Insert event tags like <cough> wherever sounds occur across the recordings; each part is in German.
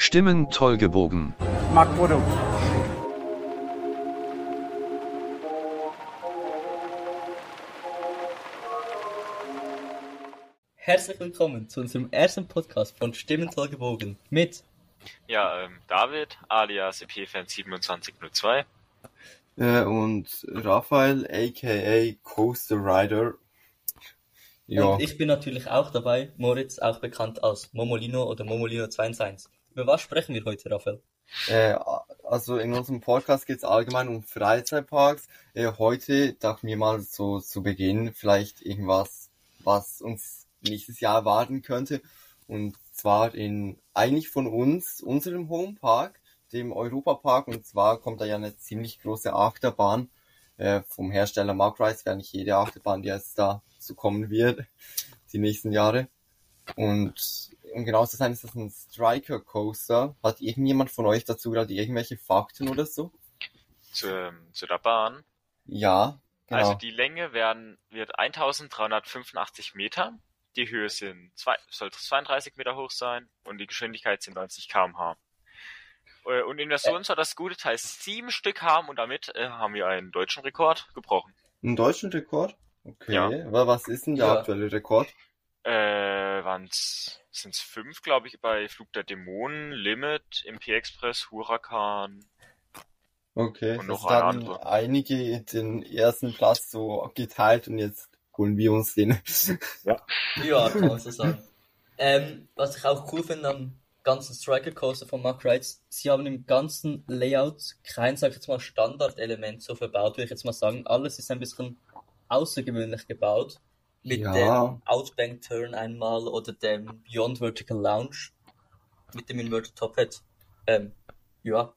Stimmen toll gebogen. Makboro. Herzlich willkommen zu unserem ersten Podcast von Stimmen toll gebogen mit Ja, ähm, David, alias EP-Fan2702. Äh, und Raphael, aka Coaster Rider. Ja, und ich bin natürlich auch dabei, Moritz, auch bekannt als Momolino oder Momolino 21. Über was sprechen wir heute, Raphael? äh, also in unserem Podcast geht es allgemein um Freizeitparks. Äh, heute dachten wir mal so zu Beginn vielleicht irgendwas, was uns nächstes Jahr erwarten könnte. Und zwar in eigentlich von uns, unserem Homepark, dem Europapark. Und zwar kommt da ja eine ziemlich große Achterbahn äh, vom Hersteller Mark Rice, wäre nicht jede Achterbahn, die jetzt da so kommen wird, die nächsten Jahre. Und um genau zu sein, ist das ein Striker Coaster. Hat irgendjemand von euch dazu gerade irgendwelche Fakten oder so? Zu, zu der Bahn. Ja, genau. Also die Länge werden, wird 1385 Meter. Die Höhe sind zwei, sollte 32 Meter hoch sein und die Geschwindigkeit sind 90 km/h. Äh, Und in Version soll das gute Teil sieben Stück haben und damit äh, haben wir einen deutschen Rekord gebrochen. Ein deutschen Rekord? Okay. Ja. Aber was ist denn der Ja. aktuelle Rekord? Äh, waren's, sind's fünf, glaube ich, bei Flug der Dämonen, Limit, MP Express, Huracan. Okay. Und noch es eine haben andere. einige den ersten Platz so geteilt und jetzt holen wir uns den. <laughs> Ja, kann man so sagen. ähm, was ich auch cool finde am ganzen Striker Coaster von Mark Rides, sie haben im ganzen Layout kein, sag ich jetzt mal, Standardelement so verbaut, würde ich jetzt mal sagen. Alles ist ein bisschen außergewöhnlich gebaut. Mit Ja. dem Outbank Turn einmal oder dem Beyond Vertical Lounge mit dem Inverted Top Hat. Ähm, ja.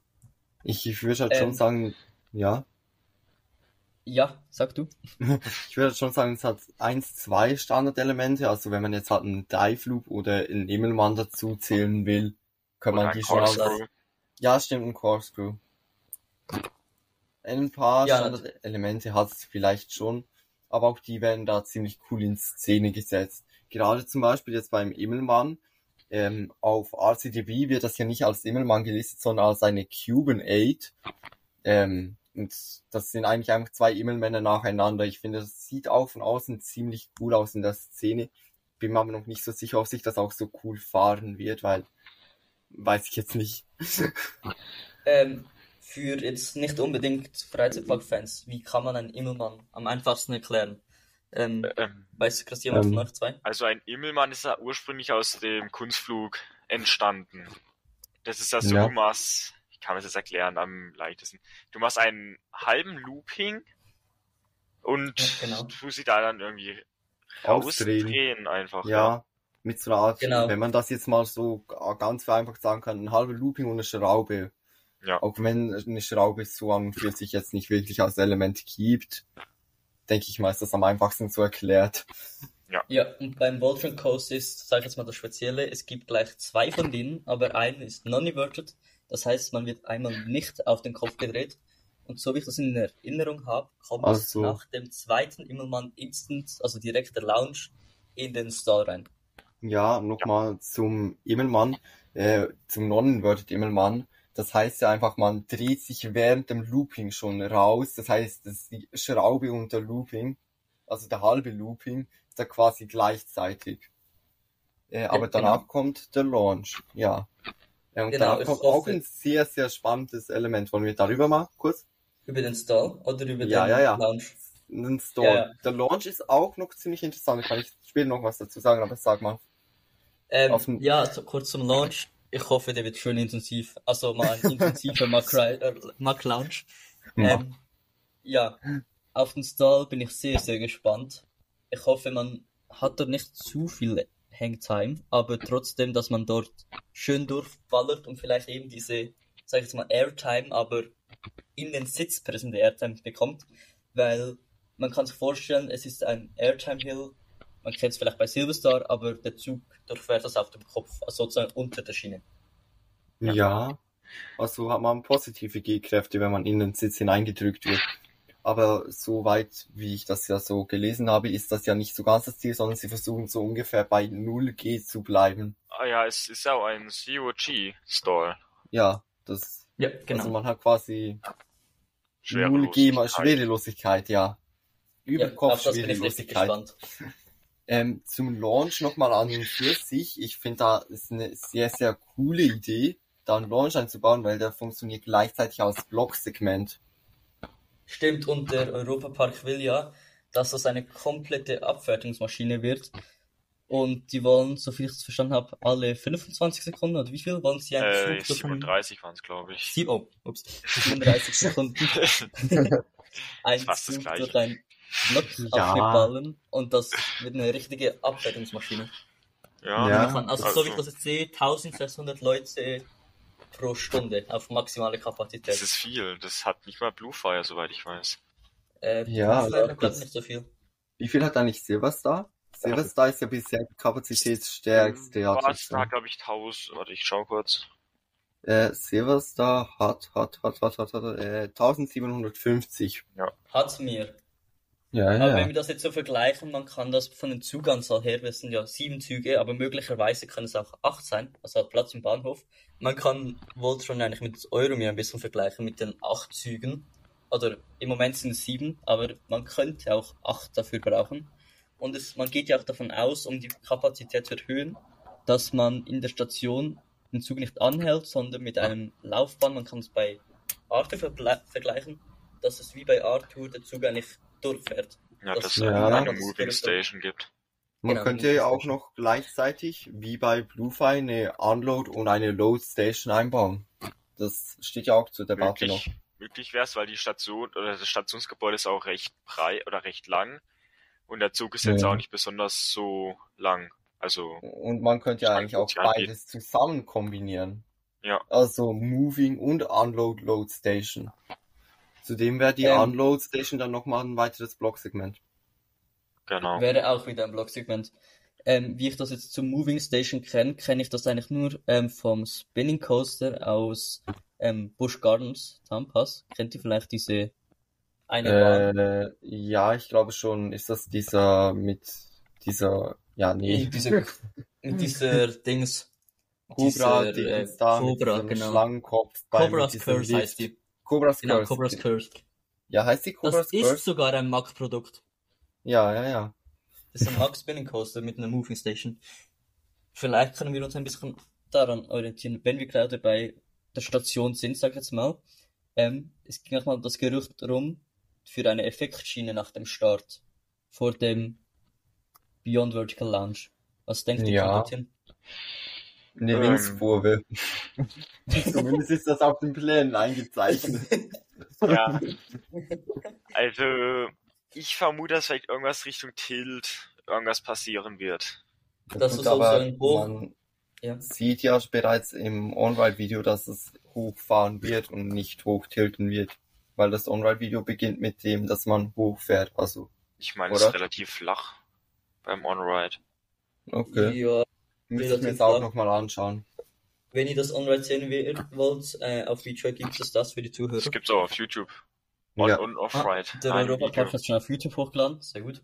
Ich, ich würde halt schon Ähm. sagen, ja. Ja, sag du. <laughs> Ich würde schon sagen, es hat eins, zwei Standardelemente. Also wenn man jetzt halt einen Dive Loop oder einen Immelmann dazu zählen will, kann Oder man die schon als, ja, stimmt, ein Corkscrew. Ein paar Ja, Standardelemente hat es vielleicht schon, aber auch die werden da ziemlich cool in Szene gesetzt. Gerade zum Beispiel jetzt beim Immelmann, ähm, auf RCDB wird das ja nicht als Immelmann gelistet, sondern als eine Cuban 8. Ähm, und das sind eigentlich einfach zwei Immelmänner nacheinander. Ich finde, das sieht auch von außen ziemlich cool aus in der Szene. Bin mir aber noch nicht so sicher, ob sich das auch so cool fahren wird, weil weiß ich jetzt nicht. <laughs> Ähm, für jetzt nicht unbedingt Freizeitpark-Fans, wie kann man einen Immelmann am einfachsten erklären? Ähm, Ähm, weiß das jemand Ähm. von euch zwei? Also ein Immelmann ist ja ursprünglich aus dem Kunstflug entstanden. Das ist ja so, Ja. du machst, ich kann mir das erklären am leichtesten. Du machst einen halben Looping und Ja, genau. du sie da dann irgendwie Ausdrehen. rausdrehen einfach. Ja, mit so einer Art, Genau. wenn man das jetzt mal so ganz vereinfacht sagen kann, ein halber Looping und eine Schraube. Ja. Auch wenn eine Schraube so an und für sich jetzt nicht wirklich als Element gibt, denke ich mal, ist das am einfachsten so erklärt. Ja, und beim Voltron Coast ist, sag ich jetzt mal das Spezielle, es gibt gleich zwei von denen, aber einen ist non-inverted. Das heißt, man wird einmal nicht auf den Kopf gedreht. Und so wie ich das in Erinnerung habe, kommt es Also- nach dem zweiten Immelmann instant, also direkt der Lounge, in den Stall rein. Ja, nochmal zum Immelmann, äh, zum Non-Inverted Immelmann. Das heißt ja einfach, man dreht sich während dem Looping schon raus. Das heißt, dass die Schraube und der Looping, also der halbe Looping, ist da quasi gleichzeitig. Äh, aber genau. danach kommt der Launch, ja. Äh, und Genau, danach kommt auch ein sehr, sehr spannendes Element. Wollen wir darüber mal kurz? Über den Stall oder über Ja, den ja, ja. Lounge? Ein Store. Ja, ja. Der Launch ist auch noch ziemlich interessant. Da kann ich später noch was dazu sagen, aber sag mal. Ähm, ja, so kurz zum Launch. Ich hoffe, der wird schön intensiv. Also mal ein <laughs> intensiver Mac, äh, Mac Lounge. Ähm, ja, auf den Stall bin ich sehr, sehr gespannt. Ich hoffe, man hat dort nicht zu viel Hangtime, aber trotzdem, dass man dort schön durchballert und vielleicht eben diese, sag ich jetzt mal, Airtime, aber in den Sitz präsente Airtime bekommt, weil man kann sich vorstellen, es ist ein Airtime Hill, man kennt es vielleicht bei Silverstar, aber der Zug durchfährt das auf dem Kopf, also sozusagen unter der Schiene. Ja. Also hat man positive G-Kräfte, wenn man in den Sitz hineingedrückt wird. aber soweit, wie ich das ja so gelesen habe, ist das ja nicht so ganz das Ziel, sondern sie versuchen so ungefähr bei 0G zu bleiben. Ah ja, es ist auch ein Zero-G-Stall. Ja, das, Ja, also genau. man hat quasi 0G mal Schwerelosigkeit. Schwerelosigkeit, ja. Ja, auf das <laughs> Ähm, zum Launch nochmal an und für sich. Ich finde, da ist eine sehr, sehr coole Idee, da einen Launch einzubauen, weil der funktioniert gleichzeitig als Blocksegment. Stimmt, und der Europapark will ja, dass das eine komplette Abfertigungsmaschine wird. Und die wollen, so viel ich es verstanden habe, alle 25 Sekunden, oder wie viel wollen sie einen Äh, Zug durch einen- 37 waren es, glaube ich. Sieb oh, ups, 37 <laughs> Sekunden <laughs> <laughs> das Zug Gleiche. durch einen Block Ja. und das wird eine richtige Abfertigungsmaschine. Ja, Ja. Kann, also, so wie ich das jetzt sehe, 1600 Leute pro Stunde auf maximale Kapazität. das ist viel. Das hat nicht mal Bluefire, soweit ich weiß. äh, Ja, glaube das- nicht so viel. Wie viel hat eigentlich Silverstar? Silverstar ist ja bisher die kapazitätsstärkste da, glaube ich, 1000. Warte, ich schau kurz. Äh, Silverstar hat, hat, hat, hat, hat, hat, äh, 1750. Hat's mir. Ja, Aber wenn wir das jetzt so vergleichen, man kann das von den Zuganzahl her, wir sind ja sieben Züge, aber möglicherweise können es auch acht sein, also hat Platz im Bahnhof. Man kann Voltron eigentlich mit Euromir ein bisschen vergleichen mit den acht Zügen. Oder im Moment sind es sieben, aber man könnte auch acht dafür brauchen. Und es, man geht ja auch davon aus, um die Kapazität zu erhöhen, dass man in der Station den Zug nicht anhält, sondern mit einem Laufbahn, man kann es bei Arthur vergle- vergleichen, dass es wie bei Arthur der Zug eigentlich durchfährt. Ja, Das- dass es Ja. eine Moving. Station gibt. Man Genau, könnte ja auch noch gleichzeitig, wie bei Bluefire, eine Unload und eine Load Station einbauen. Das steht ja auch zur Debatte noch. Möglich, möglich wäre es, weil die Station oder das Stationsgebäude ist auch recht breit oder recht lang. Und der Zug ist jetzt Ja. auch nicht besonders so lang. Also, Und man könnte ja Ich eigentlich auch beides zusammen kombinieren. Ja. Also Moving und Unload Load Station. Zudem wäre die Ähm. Unload Station dann nochmal ein weiteres Blocksegment. genau. Wäre auch wieder ein Blocksegment. Ähm, wie ich das jetzt zum Moving Station kenne, kenne ich das eigentlich nur ähm, vom Spinning Coaster aus ähm, Busch Gardens, Tampas. Kennt ihr vielleicht diese eine Bahn? Äh, ja, ich glaube schon, ist das dieser mit dieser, ja, nee, Mit dieser, <laughs> mit dieser Dings. Cobra, dieser, die äh, ist da mit Cobra, diesem genau. Schlangenkopf Cobra's Curse heißt die. Cobra's Genau, Curse. Cobra's Curse. Ja, heißt die Cobra's Das ist Curse? sogar ein Mack-Produkt. Ja, ja, ja. Das ist ein Mack Spinning Coaster mit einer Moving Station. Vielleicht können wir uns ein bisschen daran orientieren, wenn wir gerade bei der Station sind, sag ich jetzt mal. Ähm, es ging auch mal das Gerücht rum für eine Effektschiene nach dem Start vor dem Beyond Vertical Lounge. Was denkt ihr, Ja. dorthin? Eine Ähm. Linkskurve. <laughs> Zumindest ist das auf den Plänen eingezeichnet. Ja. <laughs> Also, ich vermute, dass vielleicht irgendwas Richtung Tilt, irgendwas passieren wird. Das ist so aber ein Hoch- man Ja. sieht ja bereits im On-Ride-Video, dass es hochfahren wird und nicht hochtilten wird. Weil das On-Ride-Video beginnt mit dem, dass man hochfährt. Also, Ich meine, es ist relativ flach beim On-Ride. okay. Ja, Müsste ich mir jetzt auch nochmal anschauen. wenn ihr das On-Ride sehen wollt, äh, auf Feature gibt es das für die Zuhörer. Das gibt's auch auf YouTube. On- Ja. und Ah, Off-Ride. der Video. hat schon auf YouTube hochgeladen, sehr gut.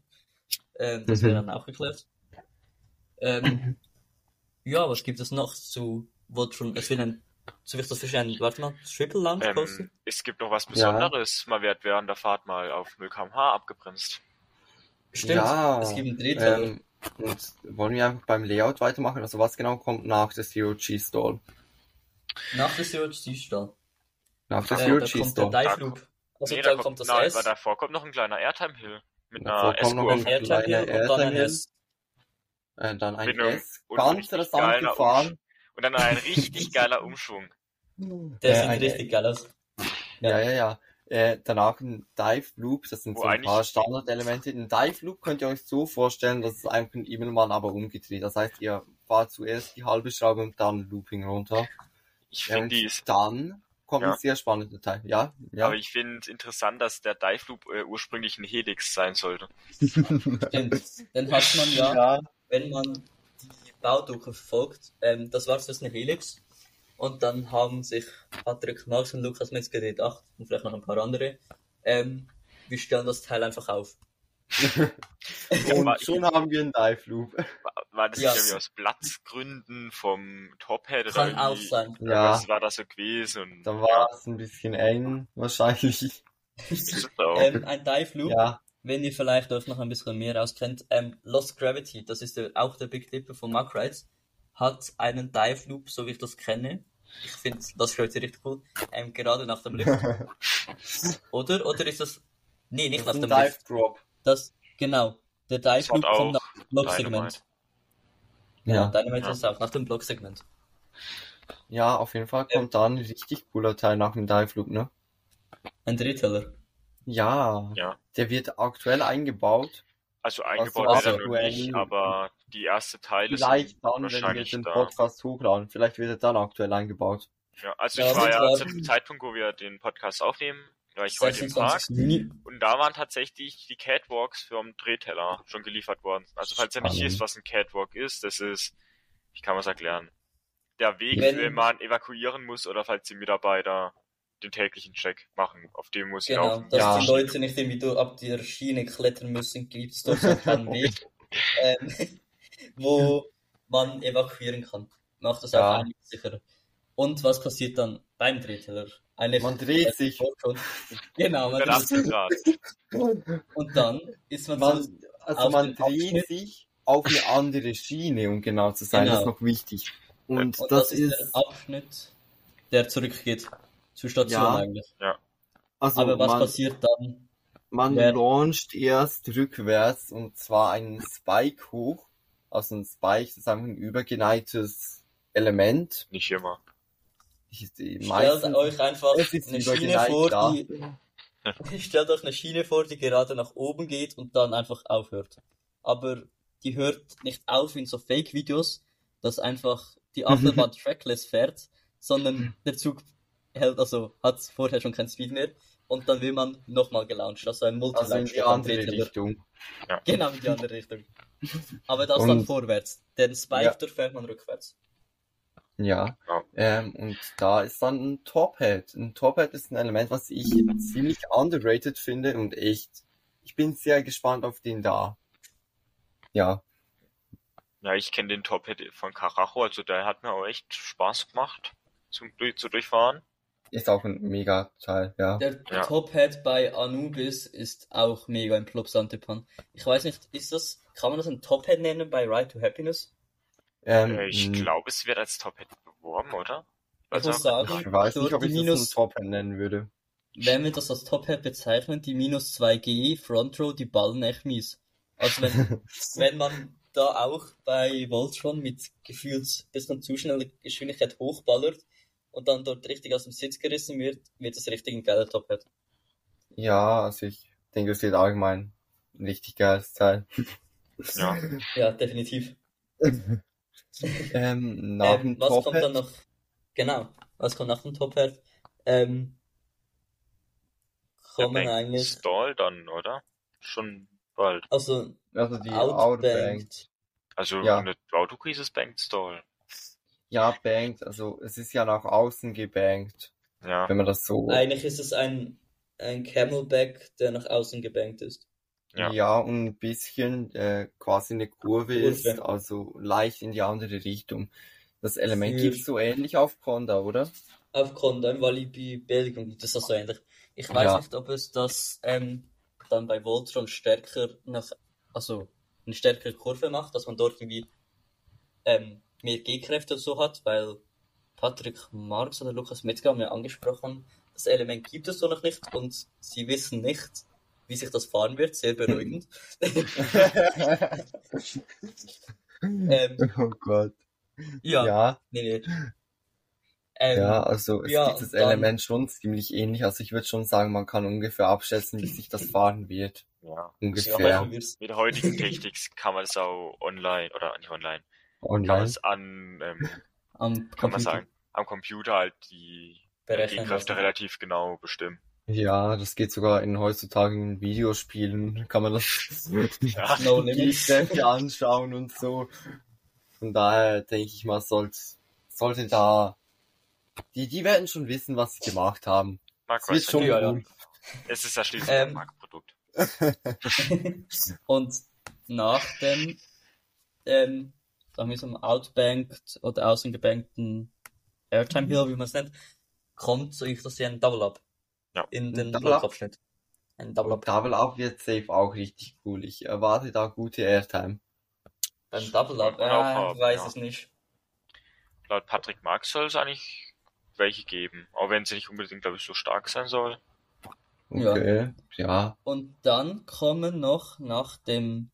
Ähm, das Mhm. wäre dann auch geklärt. Ähm, <laughs> ja, was gibt es noch zu Voltron? Es wird ein, so wie ich das verstehe, ein, warte mal, Triple Launch? Ähm, es gibt noch was Besonderes. Man wird während der Fahrt mal auf 0 km/h abgebremst. Stimmt, ja, es gibt einen Drehteil. Ähm, und wollen wir einfach beim Layout weitermachen? Also was genau kommt nach der Zero G Stall? Nach der Zero G Stall. Nach der Äh, Zero da G kommt der Stall. Dive Loop. Also nee, da da kommt das nein, S, weil davor kommt noch ein kleiner Airtime Hill. Mit Davor einer kommt noch ein S-Kurve. Airtime kleiner Hill und dann ein S. Äh, dann ein Mit S. und Ganz geiler gefahren. Und dann ein richtig geiler Umschwung. Der Äh, sieht ein- richtig geil aus. Ja, ja, ja. Äh, danach ein Dive Loop, das sind Wo so ein paar Standardelemente. Ein Dive Loop könnt ihr euch so vorstellen, dass es einfach ein Immelmann aber umgedreht. Das heißt, ihr fahrt zuerst die halbe Schraube und dann Looping runter. Ich Ja, finde dann kommt Ja. ein sehr spannender Teil. Ja, ja. aber ich finde interessant, dass der Dive Loop äh, ursprünglich ein Helix sein sollte. Stimmt. Den hat man ja, ja. wenn man die Bauduche verfolgt, ähm, das war zuerst eine Helix. Und dann haben sich Patrick Max und Lukas Metzger gedacht, und vielleicht noch ein paar andere, ähm, wir stellen das Teil einfach auf. <laughs> Und schon haben wir einen Dive Loop. War, war das nicht irgendwie aus Platzgründen vom Tophead oder Kann auch irgendwie? sein. Ja. Was war das so gewesen? Und, Dann war es ein bisschen eng, wahrscheinlich. Auch. Ähm, ein Dive Loop, Ja, wenn ihr vielleicht euch noch ein bisschen mehr auskennt, ähm, Lost Gravity, das ist der, auch der Big Dipper von Mack Rides, hat einen Dive Loop, so wie ich das kenne. Ich finde Lost Gravity richtig cool. Ähm, gerade nach dem Lift. <laughs> Oder? Oder ist das, nee, nicht das nach dem Lift. Dive Drop. Das, genau. Der Dive Das Loop kommt nach dem Blocksegment. Dynamite. Ja, Ja. Dynamite Ja. ist auch nach dem Blocksegment. Ja, auf jeden Fall kommt da ein richtig cooler Teil nach dem Dive Loop, ne? Ein Drehteller. Ja, Ja. der wird aktuell eingebaut. Also eingebaut Also, wird er noch nicht, aber die erste Teile Vielleicht dann, wenn wir den da. Podcast hochladen. Vielleicht wird er dann aktuell eingebaut. Ja, also Ja, ich war ja zu dem Zeitpunkt, wo wir den Podcast aufnehmen, war ich heute im Park 26. Juni. und da waren tatsächlich die Catwalks vom Drehteller schon geliefert worden. Also falls ihr nicht wisst, was ein Catwalk ist, das ist, ich kann was erklären. Der Weg, Wenn- wenn man evakuieren muss oder falls die Mitarbeiter den täglichen Check machen, auf dem muss ich Genau, laufen. dass Ja. die Leute nicht irgendwie ab der Schiene klettern müssen, gibt es dort so einen kleinen <laughs> Weg, ähm, wo man evakuieren kann. Macht das Ja. auch einiges sicherer. Und was passiert dann beim Drehteller? Eine Man dreht sich. Genau, man dreht 180 sich. Und dann ist man, so, Man, also auf man dreht Abschnitt. sich auf eine andere Schiene, um genau zu sein. Das ist Genau. noch wichtig. Und, und das, das ist der Abschnitt, der zurückgeht zur Station Ja. eigentlich. also Aber was man, passiert dann? man Wer- launcht erst rückwärts und zwar einen Spike hoch. Also ein Spike, das ist einfach ein übergeneigtes Element. Nicht immer. Ich, Stellt euch einfach es ist eine Schiene vor, ja. die <laughs> Stellt euch eine Schiene vor, die gerade nach oben geht und dann einfach aufhört. Aber die hört nicht auf in so Fake-Videos, dass einfach die Achterbahn <laughs> trackless fährt, sondern <laughs> der Zug hält, also hat vorher schon kein Speed mehr und dann will man nochmal gelauncht, also ein multi also in die andere Richtung. Genau in die andere Richtung. <laughs> Aber das dann Und- vorwärts. Den Spike, Ja. fährt man rückwärts. Ja. Ja. Ähm, und da ist dann ein Tophead. Ein Tophead ist ein Element, was ich ziemlich underrated finde und echt, ich bin sehr gespannt auf den da. Ja. Ja, ich kenne den Top-Hit von Karacho, also der hat mir auch echt Spaß gemacht zum zu durchfahren. Ist auch ein mega Teil, ja. Der Ja. Top-Hat bei Anubis ist auch mega im Plop Santepan. Ich weiß nicht, ist das, kann man das ein Top-Hat nennen bei Ride to Happiness? Ähm, Äh, ich glaube, es wird als Top-Hit beworben, oder? Ich Also, muss sagen, ich weiß nicht, ob ich das minus, ein Tophead nennen würde. wenn wir das als Top-Hat bezeichnen, die minus 2G Front Row, die ballen echt mies. Also wenn, <laughs> wenn man da auch bei Voltron mit gefühlt bisschen zu schneller Geschwindigkeit hochballert und dann dort richtig aus dem Sitz gerissen wird, wird das richtig ein geiler Top-Hat. Ja, also ich denke, es wird allgemein ein richtig geiles Teil. ja. Ja, definitiv. Ähm, nach Ähm, dem was kommt Tophead, dann noch? Genau, was kommt nach dem Top-Hat? Ähm, kommen Bank eigentlich, Stall dann, oder? Schon bald. also also die Outbank. Outbanked. Also Ja. eine Autokrise hieß es Bank Stall. Ja, banked, also es ist ja nach außen gebankt, Ja, wenn man das so. Eigentlich ist es ein, ein Camelback, der nach außen gebankt ist. Ja. Ja, und ein bisschen äh, quasi eine Kurve Kurve. ist, also leicht in die andere Richtung. Das Element Für- gibt's so ähnlich auf Conda, oder? Auf Conda im Walibi Belgien gibt es das so ähnlich. Ich weiß Ja. nicht, ob es das ähm, dann bei Voltron stärker nach, also eine stärkere Kurve macht, dass man dort irgendwie ähm, mehr G-Kräfte so hat, weil Patrick Marx oder Lukas Metzger haben ja angesprochen, das Element gibt es so noch nicht und sie wissen nicht, wie sich das fahren wird, sehr beruhigend. <laughs> ähm, Oh Gott. ja, Ja, nee, nee. Ähm, ja, also es ja, gibt das dann- Element schon ziemlich ähnlich. Also ich würde schon sagen, man kann ungefähr abschätzen, wie sich das fahren wird. ja. Ungefähr. wir's- Mit der heutigen Technik kann man das auch online, oder nicht online, Online. es an, ähm, am kann man Computer sagen, am Computer halt die berechnen lassen. relativ genau bestimmen. Ja, das geht sogar in heutzutage in Videospielen, kann man das Ja. <laughs> Limits. Kräfte anschauen und so. Von daher denke ich mal, sollte, sollte da, die, die werden schon wissen, was sie gemacht haben. Marc, Es schon cool. Es ist ja schließlich Ähm. ein Markenprodukt. <laughs> <laughs> Und nach dem, ähm, sagen wir so einem outbanked oder außengebankten Airtime Hill, wie man es nennt, kommt so ich das sehe ein Double Up. Ja. In den. Blockabschnitt. Ein Double Up. Double Up wird safe auch richtig cool. Ich erwarte da gute Airtime. Beim Double Up, haben, ich weiß ja. es nicht. Laut Patrick Marx soll es eigentlich welche geben. Auch wenn sie nicht unbedingt, glaube ich, so stark sein soll. Ja. Okay, ja. Und dann kommen noch nach dem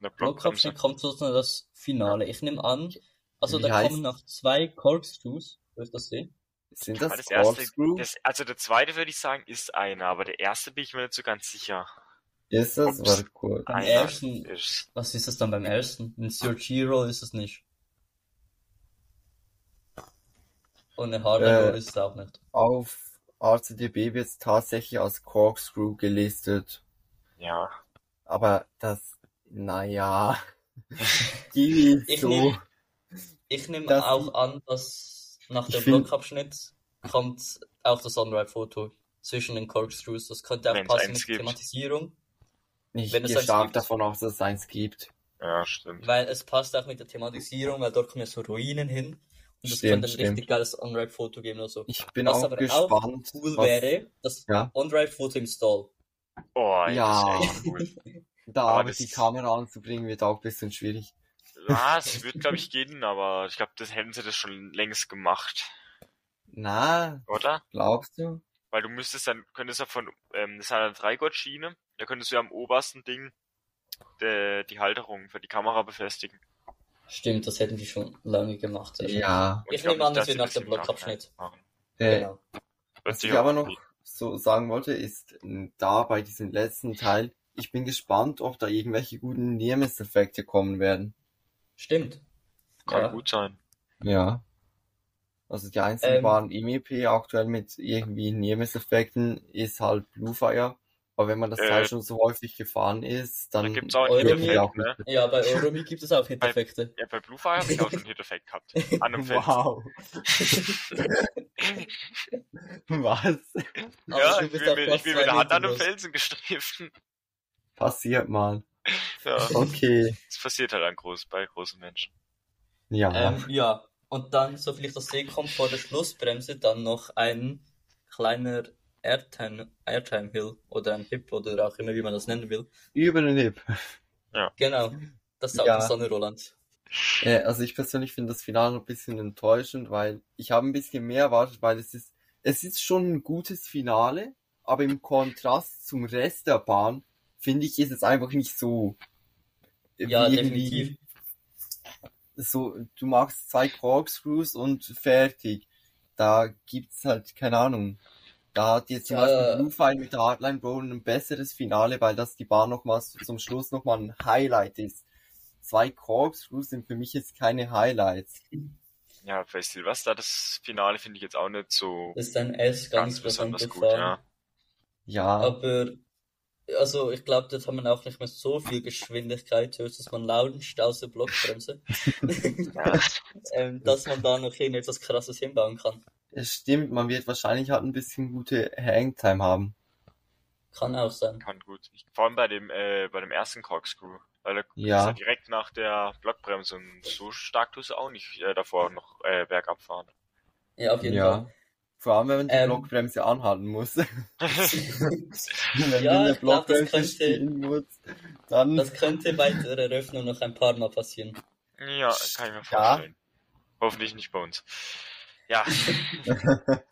Eine Blockbremse. Kommt sozusagen das Finale. Ich nehme an, also Wie da heißt- kommen noch zwei Corkscrews, wo ich das sehe. Sind das, das erste, Corkscrew? das, also der zweite würde ich sagen, ist einer, aber der erste bin ich mir nicht so ganz sicher. ist das? Ups. Warte kurz. Beim ersten, ist, was ist das dann beim ersten? Ein Zero Giro ist es nicht. Und eine Hard Äh, Roll ist es auch nicht. Auf RCDB wird es tatsächlich als Corkscrew gelistet. ja, Aber das, naja, <laughs> die Ich so. nehm- Ich nehme auch an, dass nach dem Blockabschnitt kommt auch das On-Ride-Foto zwischen den Corkscrews. Das könnte auch Wenn's passen mit gibt. Thematisierung, Ich wenn es gehe stark gibt. davon aus, dass es eins gibt. ja, stimmt. weil es passt auch mit der Thematisierung, weil dort kommen ja so Ruinen hin. Und das Stimmt, könnte ein stimmt. richtig geiles On-Ride-Foto geben oder so. Ich bin Was auch aber auch gespannt, Cool was wäre, das Ja. On-Ride-Foto im Stall. Oh, Ja. das ist echt cool. <laughs> da aber das die Kamera anzubringen, wird auch ein bisschen schwierig. Ja, es wird, <laughs> glaube ich, gehen, aber ich glaube, das hätten sie das schon längst gemacht, Na, oder? glaubst du? Weil du müsstest dann, könntest ja von, ähm, das ist eine Dreigott-Schiene, da könntest du ja am obersten Ding de, die Halterung für die Kamera befestigen. Stimmt, das hätten die schon lange gemacht. schön. Ja. Ich glaub nehme an, das dass wird nach dem Blockabschnitt. Äh, Genau. Was ich aber noch so sagen wollte, ist da bei diesem letzten Teil, ich bin gespannt, ob da irgendwelche guten Nemesis-Effekte kommen werden. Stimmt. Kann Ja. gut sein. Ja. Also die einzigen Ähm. waren MEP aktuell mit irgendwie Nemesis-Effekten ist halt Bluefire. Aber wenn man das Äh. Teil schon so häufig gefahren ist, Da dann gibt's auch einen Euro wird die Hit-Effekt, auch ne? Ja, bei Euromi gibt es auch Hit-Effekte. Ja, bei Bluefire habe ich auch schon einen Hit-Effekt gehabt. <laughs> An einem. Wow. <laughs> Was? Ja, du ich bin, auch mit, ich bin mit der Hand an einem. Felsen gestriffen. Passiert mal. Ja, Okay. das passiert halt an groß, bei großen Menschen. Ja. Ähm, ja, und dann, so viel ich das sehe, kommt vor der Schlussbremse dann noch ein kleiner Airtime, Airtime Hill oder ein Hip oder auch immer, wie man das nennen will. Über den Hip. Genau, das ist auch Ja. Sonne Roland. Äh, also ich persönlich finde das Finale ein bisschen enttäuschend, weil ich habe ein bisschen mehr erwartet, weil es ist, es ist schon ein gutes Finale, aber im Kontrast zum Rest der Bahn finde ich, ist es einfach nicht so. Ja, wie definitiv. So, du machst zwei Corkscrews und fertig. Da gibt's halt, keine Ahnung. Da hat jetzt zum Ja. Beispiel Bluefire mit der Hardline Bowl ein besseres Finale, weil das die Bahn nochmals zum Schluss nochmal ein Highlight ist. Zwei Corkscrews sind für mich jetzt keine Highlights. Ja, bei Silvester, das Finale finde ich jetzt auch nicht so Das ist ein S ganz, ganz besonders gut, ja. Ja, Aber, also ich glaube, dort haben wir auch nicht mehr so viel Geschwindigkeit, höchstens man launcht aus der Blockbremse, <laughs> ähm, dass man da noch irgendetwas krasses hinbauen kann. es stimmt, man wird wahrscheinlich halt ein bisschen gute Hangtime haben. Kann auch sein. Kann gut. Ich, vor allem bei dem, äh, bei dem ersten Corkscrew. Weil er Ja. ist ja direkt nach der Blockbremse und so stark tust du auch nicht äh, davor noch äh, bergab fahren. Ja, auf jeden Ja. Vor allem, wenn man die Ähm. Blockbremse anhalten muss. <laughs> wenn Ja, du in der ich glaub, das Blockbremse könnte- dann Das könnte bei der Eröffnung noch ein paar Mal passieren. ja, kann ich mir Ja. vorstellen. Hoffentlich nicht bei uns. Ja, <laughs>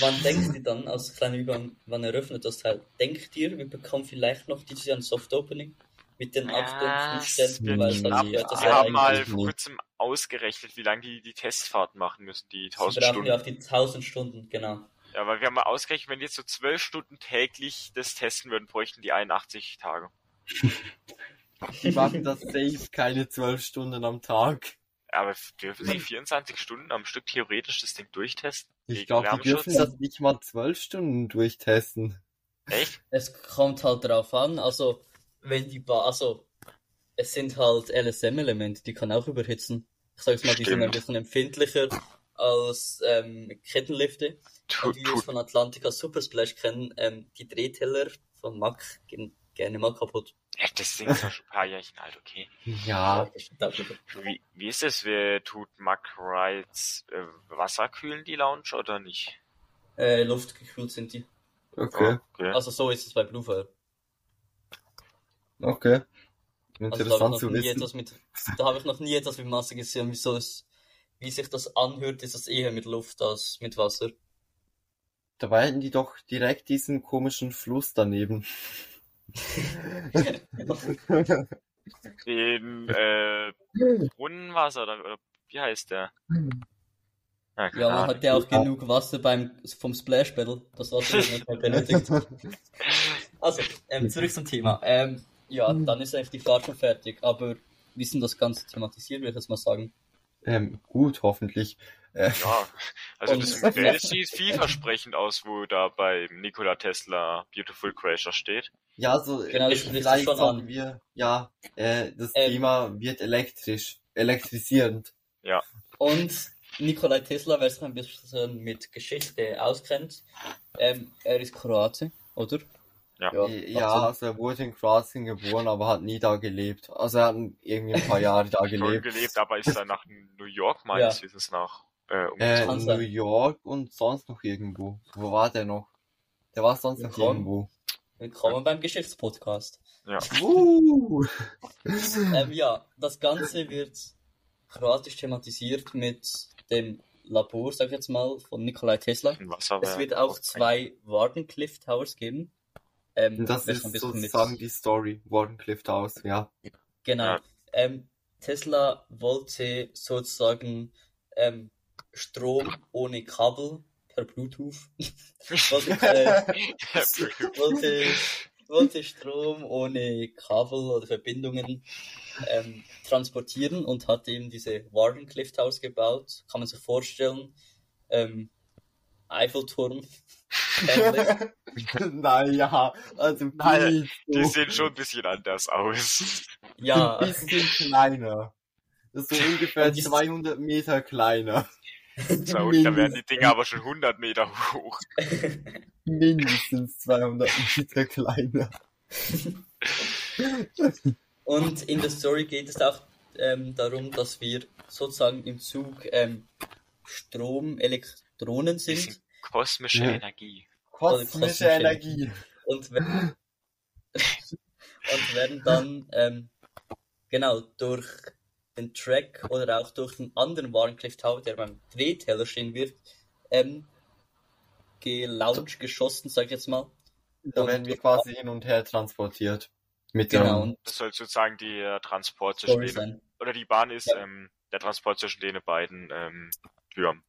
Wann denkt ihr dann, als kleiner Übergang, wann eröffnet das Teil? Denkt ihr, wir bekommen vielleicht noch dieses Jahr ein Soft Opening mit den Ja, Abständen, es Ständen, wird weil es gehört, das wir ja haben mal vor kurzem ausgerechnet, wie lange die die Testfahrten machen müssen, die 1000 sie brauchen Stunden. ja auf die 1000 Stunden, genau. Ja, weil wir haben mal ausgerechnet, wenn die jetzt so 12 Stunden täglich das testen würden, bräuchten die 81 Tage. die machen das safe keine zwölf Stunden am Tag. Aber dürfen sie 24 Stunden am Stück theoretisch das Ding durchtesten? Ich glaube, die dürfen das nicht mal zwölf Stunden durchtesten. Echt? Es kommt halt drauf an, also, wenn die ba also, es sind halt LSM-Elemente, die kann auch überhitzen. Ich sag's mal, die sind Stimmt. ein bisschen empfindlicher als ähm, Kettenlifte. Und wie wir von Atlantica Super Splash kennen, ähm, die Drehteller von Mack gehen gerne mal kaputt. ja, das Ding ist schon ein paar Jährchen alt, okay. Ja, stimmt. Wie, wie ist es? Wer tut Mack Rides äh, Wasser kühlen, die Lounge, oder nicht? Äh, luftgekühlt sind die. okay, Okay. Also so ist es bei Bluefire. Okay. Also da habe Interessant ich zu noch nie wissen. etwas mit, da habe ich noch nie etwas mit Wasser gesehen. Wieso es, wie sich das anhört, ist es eher mit Luft als mit Wasser. Dabei hätten die doch direkt diesen komischen Fluss daneben. Den äh, Brunnenwasser, oder, oder wie heißt der? Ja, man hat ja auch Ja. genug Wasser beim, vom Splash Battle. Das Wasser nicht mehr benötigt. <laughs> Also, ähm, zurück zum Thema. Ähm, ja, dann ist eigentlich die Fahrt schon fertig. Aber wie ist denn das Ganze thematisiert, würde ich jetzt mal sagen? Ähm, gut, hoffentlich. Äh, Ja, also Und- das Modell sieht vielversprechend aus, wo da beim Nikola Tesla Beautiful Crasher steht. ja, also Genau, das vielleicht schon sollten an. wir, ja, äh, das Ähm. Thema wird elektrisch, elektrisierend. Und Nikolai Tesla, wer sich ein bisschen mit Geschichte auskennt, ähm, er ist Kroate, oder? Ja. Äh, Ja, also er wurde in Kroatien geboren, aber hat nie da gelebt. Also er hat irgendwie ein paar Jahre da <laughs> Schon gelebt. gelebt, aber ist dann nach New York <laughs> meines Wissens nach äh, Äh. New York und sonst noch irgendwo. Wo war der noch? Der war sonst noch irgendwo. Willkommen beim Geschichtspodcast. Ja. Uh. <laughs> Ähm, ja, das Ganze wird kroatisch thematisiert mit dem Labor, sag ich jetzt mal, von Nikolai Tesla. Wasserwerk. Es wird auch zwei Wardenclyffe Towers geben. Ähm, das ist bisschen mit- sozusagen die Story. Wardenclyffe Towers, ja. Genau. Ja. Ähm, Tesla wollte sozusagen ähm, Strom ohne Kabel per Bluetooth. <laughs> wollte, äh, wollte, wollte Strom ohne Kabel oder Verbindungen ähm, transportieren und hat eben diese Wardenclyffe Towers gebaut. Kann man sich vorstellen. Ähm, Eiffelturm. Ähnlich. <laughs> naja, also <laughs> Naja, Die sehen schon ein bisschen anders aus. ja, <laughs> ein bisschen kleiner. Das ist so ungefähr Die- 200 Meter kleiner. So, und da werden die Dinger aber schon 100 Meter hoch. Mindestens 200 Meter kleiner. Und in der Story geht es auch ähm, darum, dass wir sozusagen im Zug ähm, Stromelektronen sind Bisschen kosmische Ja. Energie. Kosmische kosmische Energie. und, werden- und werden dann ähm, genau durch den Track oder auch durch den anderen Warncliffe Tower, der beim Drehteller stehen wird, ähm, gelauncht, geschossen, sag ich jetzt mal. Da Und- werden wir quasi hin und her transportiert. Mit Genau, dem, Das soll sozusagen der Transport zwischen denen, sein. oder die Bahn ist Ja. ähm, der Transport zwischen den beiden ähm, Türen.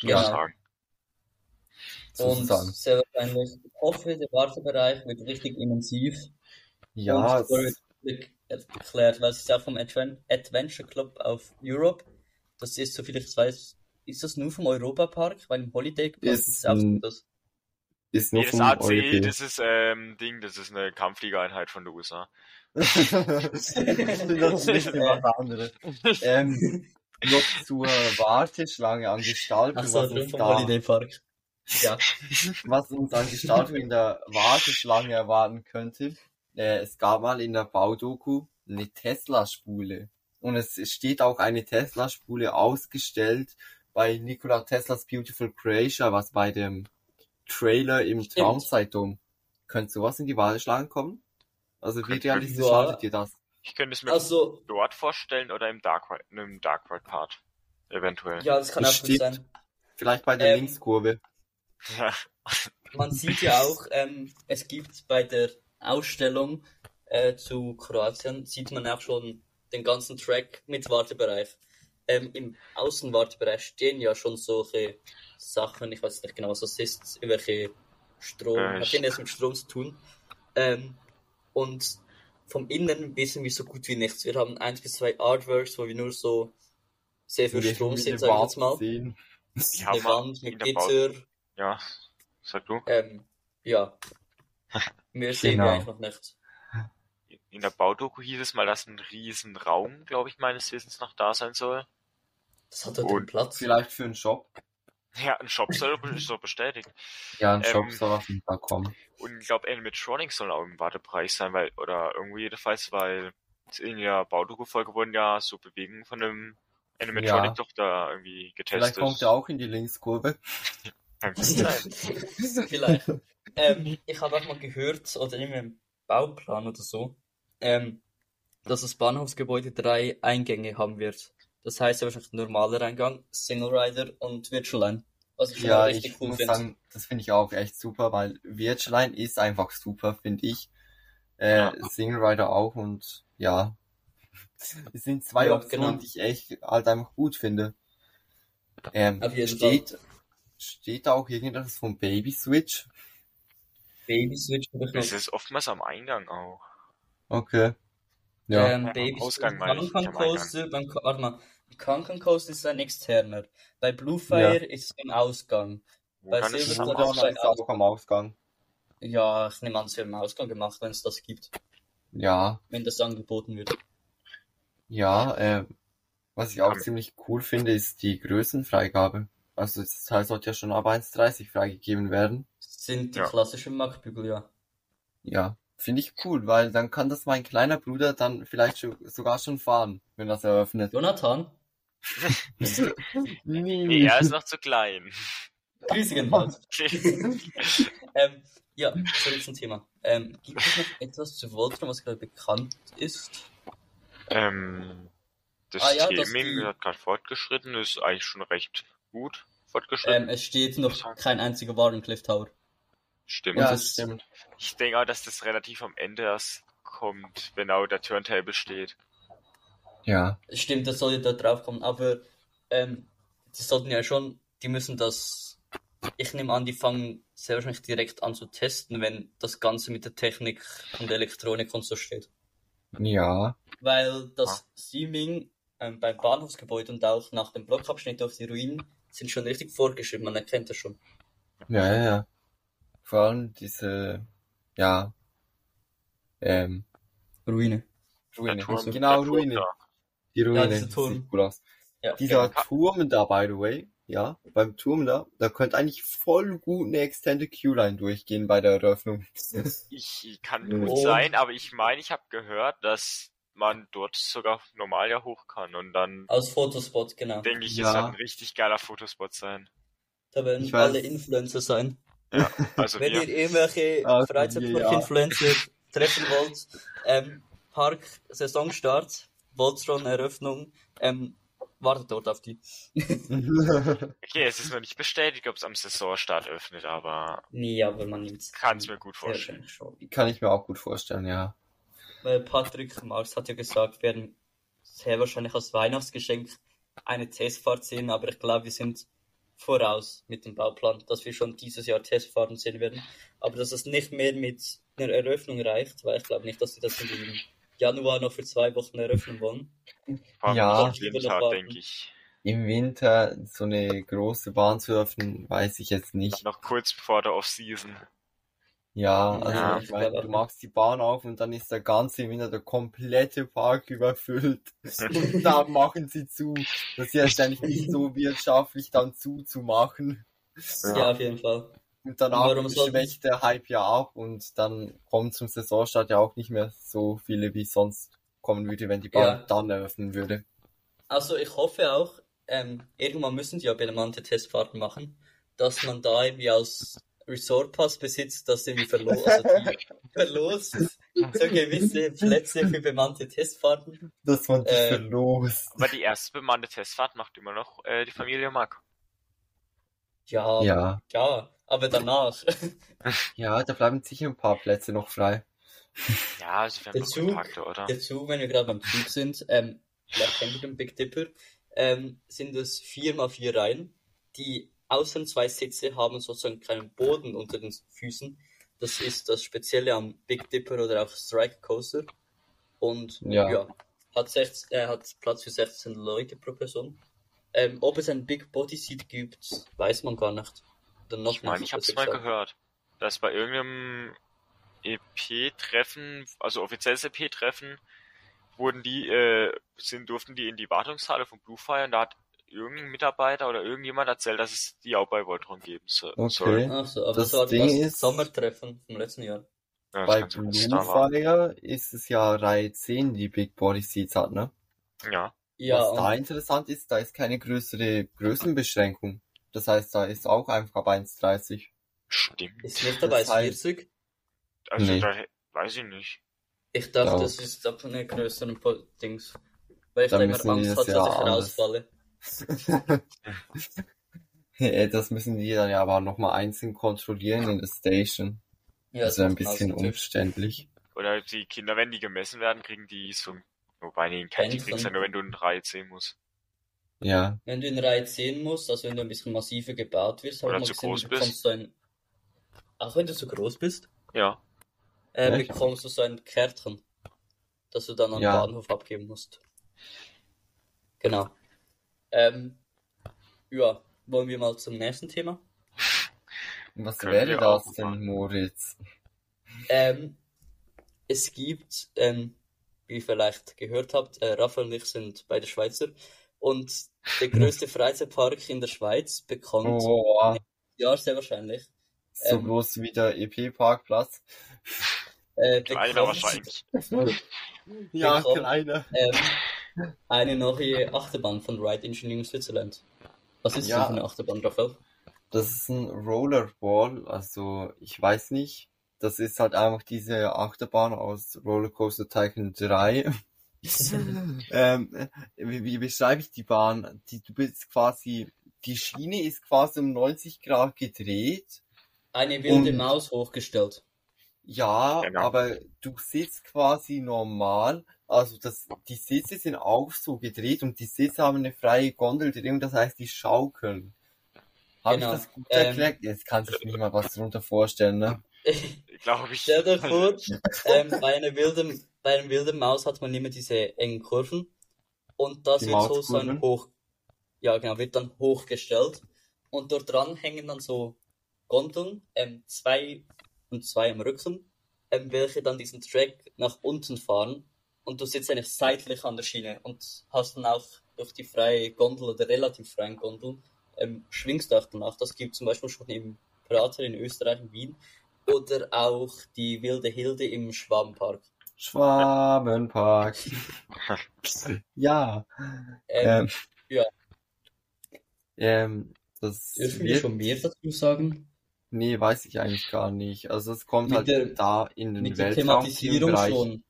Genau. Sozusagen. Und sozusagen. sehr wahrscheinlich, ich hoffe, der Wartebereich wird richtig intensiv. Ja, und es- erklärt, weil es ist auch vom Adven Adventure Club auf Europe. Das ist, soviel ich weiß, ist das nur vom Europapark, weil im Holiday Park Ist ist auch das. ist nur Nee, das vom AC, EuP. das ist ähm, Ding, das ist eine Kampffliegereinheit von der USA. <laughs> das ist bisschen was anderes. <laughs> Ähm, noch zur Warteschlange an Gestaltung, Achso, was, nur uns vom da, Holiday Park. Ja, was uns an Gestaltung in der Warteschlange erwarten könnte. Äh, es gab mal in der Baudoku eine Tesla-Spule. Und es steht auch eine Tesla-Spule ausgestellt bei Nikola Teslas Beautiful Creation, was bei dem Trailer im Stimmt. Traumzeitung. Könnte sowas in die Warteschlange kommen? Also wie realistisch Ja. haltet ihr das? Ich könnte es mir also, dort vorstellen oder im Dark Ride, im Dark Ride Part. Eventuell. ja, das kann Das sein. Vielleicht bei der Ähm, Linkskurve. <laughs> Man sieht ja auch, ähm, es gibt bei der Ausstellung äh, zu Kroatien, sieht man auch schon den ganzen Track mit Wartebereich. Ähm, Im Außenwartebereich stehen ja schon solche Sachen, ich weiß nicht genau, was das ist, welche Strom, Äh, hat ich- denn jetzt mit Strom zu tun. Ähm, und vom Innen wissen wir so gut wie nichts. Wir haben eins bis zwei Artworks, wo wir nur so sehr viel Strom sehen, sag ich jetzt mal. sehen. Die Eine Wand mit Gitter, Ja, sag du. ähm, ja. <laughs> Mehr sehen Genau. wir eigentlich noch nicht. In der Baudoku hieß es mal, dass ein riesen Raum, glaube ich, meines Wissens noch da sein soll. Das hat doch Und den Platz. Vielleicht für einen Shop. Ja, ein Shop soll <laughs> so bestätigt. Ja, ein Shop Ähm, soll auf jeden Fall kommen. Und ich glaube, Animatronics soll auch im Wartebereich sein, weil, oder irgendwie jedenfalls, weil in der Baudoku-Folge wurden ja so Bewegungen von einem Animatronic Ja. doch da irgendwie getestet. Vielleicht kommt er auch in die Linkskurve. <laughs> <laughs> Vielleicht. ähm, ich habe auch mal gehört, oder in einem Bauplan oder so, ähm, dass das Bahnhofsgebäude drei Eingänge haben wird. Das heißt wahrscheinlich normaler Eingang, Single Rider und Virtual Line. Was ich Ja, richtig ich cool muss finde. sagen, das finde ich auch echt super, weil Virtualine ist einfach super, finde ich. Äh, Ja. Single Rider auch und ja. <laughs> Es sind zwei Ja, Optionen, genau. die ich echt halt einfach gut finde. Ähm, Auf jeden steht, steht da auch irgendwas vom Baby Switch? Baby Switch ich Das ist oftmals am Eingang auch. Okay. Ja. Ähm, Ja, Baby Ausgang Switch, meine ich, am. Coaster, beim, warte mal, Kankan Coaster ist ein externer. Bei Bluefire ist es ein Ausgang. Wo Bei kann ich das Silver am Star- Ausgang? ist auch am Ausgang. Ja, ich nehme an, es wird im Ausgang gemacht, wenn es das gibt. Ja, Wenn das angeboten wird. ja, äh, was ich auch Ja. ziemlich cool finde, ist die Größenfreigabe. Also das Teil sollte ja schon ab 1,30 freigegeben werden. Das sind die Ja. klassischen Mackbügel, ja. Ja, finde ich cool, weil dann kann das mein kleiner Bruder dann vielleicht schon, sogar schon fahren, wenn das eröffnet. Jonathan, <laughs> Nee, er ist noch zu klein. Riesigen halt. <laughs> ähm, ja, zurück zum Thema. Ähm, gibt es noch etwas zu Voltron, was gerade bekannt ist? ähm, das Ah ja, Theming die- hat gerade fortgeschritten, ist eigentlich schon recht gut fortgeschritten. Ähm, es steht noch kein einziger Wardencliff Tower. Stimmt. Ja, das- stimmt. Ich denke auch, dass das relativ am Ende erst kommt, wenn auch der Turntable steht. Ja, Stimmt, das soll ja da drauf kommen, aber ähm, die sollten ja schon, die müssen das, ich nehme an, die fangen sehr wahrscheinlich direkt an zu testen, wenn das Ganze mit der Technik und der Elektronik und so steht. ja, Weil das Streaming ähm, beim Bahnhofsgebäude und auch nach dem Blockabschnitt auf die Ruinen sind schon richtig vorgeschrieben, man erkennt das schon. ja, ja, ja. Vor allem diese, ja, ähm, Ruine. Ruine. Turm, Genau, der Turm Ruine. da. Die Ruine, dieser das Turm. sieht cool aus. Ja. Dieser Genau. Turm da, by the way, ja, beim Turm da, da könnte eigentlich voll gut eine Extended Q-Line durchgehen bei der Eröffnung. Ich kann <laughs> gut sein, aber ich meine, ich habe gehört, dass man dort sogar normal ja hoch kann und dann Als Fotospot, genau. denke ich, Ja. es wird ein richtig geiler Fotospot sein. Da werden Ich weiß- alle Influencer sein. Also Wenn wir, ihr irgendwelche Ah, Freizeitpark-Influencer treffen wollt, ähm, Park, Saisonstart, Voltron, Eröffnung, ähm, wartet dort auf die. <laughs> okay, es ist noch nicht bestätigt, ob es am Saisonstart öffnet, aber Nee, aber man nimmt kann es mir gut vorstellen. Kann ich mir auch gut vorstellen, ja. Weil Patrick Marx hat ja gesagt, wir werden sehr wahrscheinlich als Weihnachtsgeschenk eine Testfahrt sehen, aber ich glaube, wir sind voraus mit dem Bauplan, dass wir schon dieses Jahr Testfahrten sehen werden. Aber dass es nicht mehr mit einer Eröffnung reicht, weil ich glaube nicht, dass sie das in diesem Januar noch für zwei Wochen eröffnen wollen. Ja. im Winter, denke ich. Im Winter so eine große Bahn zu öffnen, weiß ich jetzt nicht. Noch kurz vor der Off-Season. Ja, also Ja, ich meine, du machst die Bahn auf und dann ist der ganze Winter der komplette Park <laughs> überfüllt. Und dann <laughs> machen sie zu. Das ist ja ständig nicht so wirtschaftlich dann zuzumachen. Ja, auf jeden Fall. Und danach sollten- schwächt der Hype ja ab und dann kommen zum Saisonstart ja auch nicht mehr so viele, wie sonst kommen würde, wenn die Bahn Ja. dann eröffnen würde. Also ich hoffe auch, ähm, irgendwann müssen die ja bemannte Testfahrten machen, dass man da irgendwie als Resort Pass besitzt, das irgendwie verlost, also <laughs> verlost so gewisse Plätze für bemannte Testfahrten. Dass man die Äh, verlost. Aber die erste bemannte Testfahrt macht immer noch äh, die Familie Mack. Ja, ja, Ja, aber danach. <laughs> ja, da bleiben sicher ein paar Plätze noch frei. Ja, werden Der noch Zug- Kontakte, oder? Dazu, wenn wir gerade beim Zug sind, ähm, vielleicht kennt ihr den Big Dipper, ähm, sind es vier mal vier Reihen. Die außen zwei Sitze haben sozusagen keinen Boden unter den Füßen. Das ist das Spezielle am Big Dipper oder auch Strike Coaster. Und Ja. ja, hat, 16, äh, hat Platz für 16 Leute pro Person. Ähm, ob es ein Big Body Seat gibt, weiß man gar nicht. Noch Ich meine, ich habe es mal gehört, dass bei irgendeinem EP-Treffen, also offizielles EP-Treffen, wurden die, äh, sind, durften die in die Wartungshalle von Bluefire und da hat irgendein Mitarbeiter oder irgendjemand erzählt, dass es die auch bei Voltron geben so- Okay. soll. Ach so, aber Das das war Ding das ist- Sommertreffen vom letzten Jahr. Ja, das Bei. Bluefire ist es ja Reihe 10, die Big Body Seats hat, ne? Ja. Ja, Was da interessant ist, da ist keine größere Größenbeschränkung. Das heißt, da ist auch einfach ab 1,30. Stimmt. ist nicht dabei das heißt- 40. Also Nee. da weiß ich nicht. Ich dachte, Ja. das ist ab eine größeren Dings. Weil ich Da immer Angst hatte, dass ich alles- rausfalle. Äh, <laughs> Das müssen die dann ja aber nochmal einzeln kontrollieren in der Station. Ja, das ist ein bisschen also umständlich. Oder die Kinder, wenn die gemessen werden, kriegen die so. Wobei, nee, kein kriegst du ja nur, wenn du in Reihe 10 musst. Ja, Wenn du in Reihe 10 musst, also wenn du ein bisschen massiver gebaut wirst, habe Oder zu gesehen, groß du bist. ein, auch wenn du zu groß bist, Ja. äh, Echt? bekommst du so ein Kärtchen, das du dann am Ja. Bahnhof abgeben musst. Genau. Ähm, ja, wollen wir mal zum nächsten Thema? was Können wäre das auch denn. Moritz? Ähm, es gibt, ähm, wie ihr vielleicht gehört habt, äh, Raphael und ich sind beide Schweizer und der <laughs> größte Freizeitpark in der Schweiz bekommt Oh, ja sehr wahrscheinlich so Ähm, groß wie der EP-Parkplatz. äh, Kleiner wahrscheinlich. <laughs> Ja, kleiner. ähm, eine neue Achterbahn von Ride Engineering Switzerland. Was ist Ja. das für eine Achterbahn, Raphael? Das ist ein Rollerball, also ich weiß nicht. Das ist halt einfach diese Achterbahn aus Rollercoaster Tycoon 3. <laughs> ähm, wie, wie beschreibe ich die Bahn? Die, du bist quasi, die Schiene ist quasi um 90 Grad gedreht. Eine wilde Maus hochgestellt. Ja, Genau. aber du sitzt quasi normal. Also das, die Sitze sind auch so gedreht und die Sitze haben eine freie Gondeldrehung, das heißt, die schaukeln. Habe Genau. ich das gut Ähm, erklärt? Jetzt kann sich niemand was darunter vorstellen, ne? Glaube ich. Stell dir vor, <laughs> ähm, bei einer wilden, bei einer wilden Maus hat man immer diese engen Kurven und das Die wird so, so ein hoch, ja genau, wird dann hochgestellt und dort dran hängen dann so Gondeln, ähm, zwei und zwei am Rücken, ähm, welche dann diesen Track nach unten fahren und du sitzt eigentlich seitlich an der Schiene und hast dann auch durch die freie Gondel oder relativ freien Gondel ähm, schwingst du auch danach. Das gibt zum Beispiel schon im Prater in Österreich, in Wien oder auch die wilde Hilde im Schwabenpark. Schwabenpark. <laughs> ja. Ähm, Ähm, ja. Ähm, das dürfen wir schon mehr dazu sagen? nee, weiß ich eigentlich gar nicht. Also es kommt Mit halt der- da in den Mit der Thematisierung schon.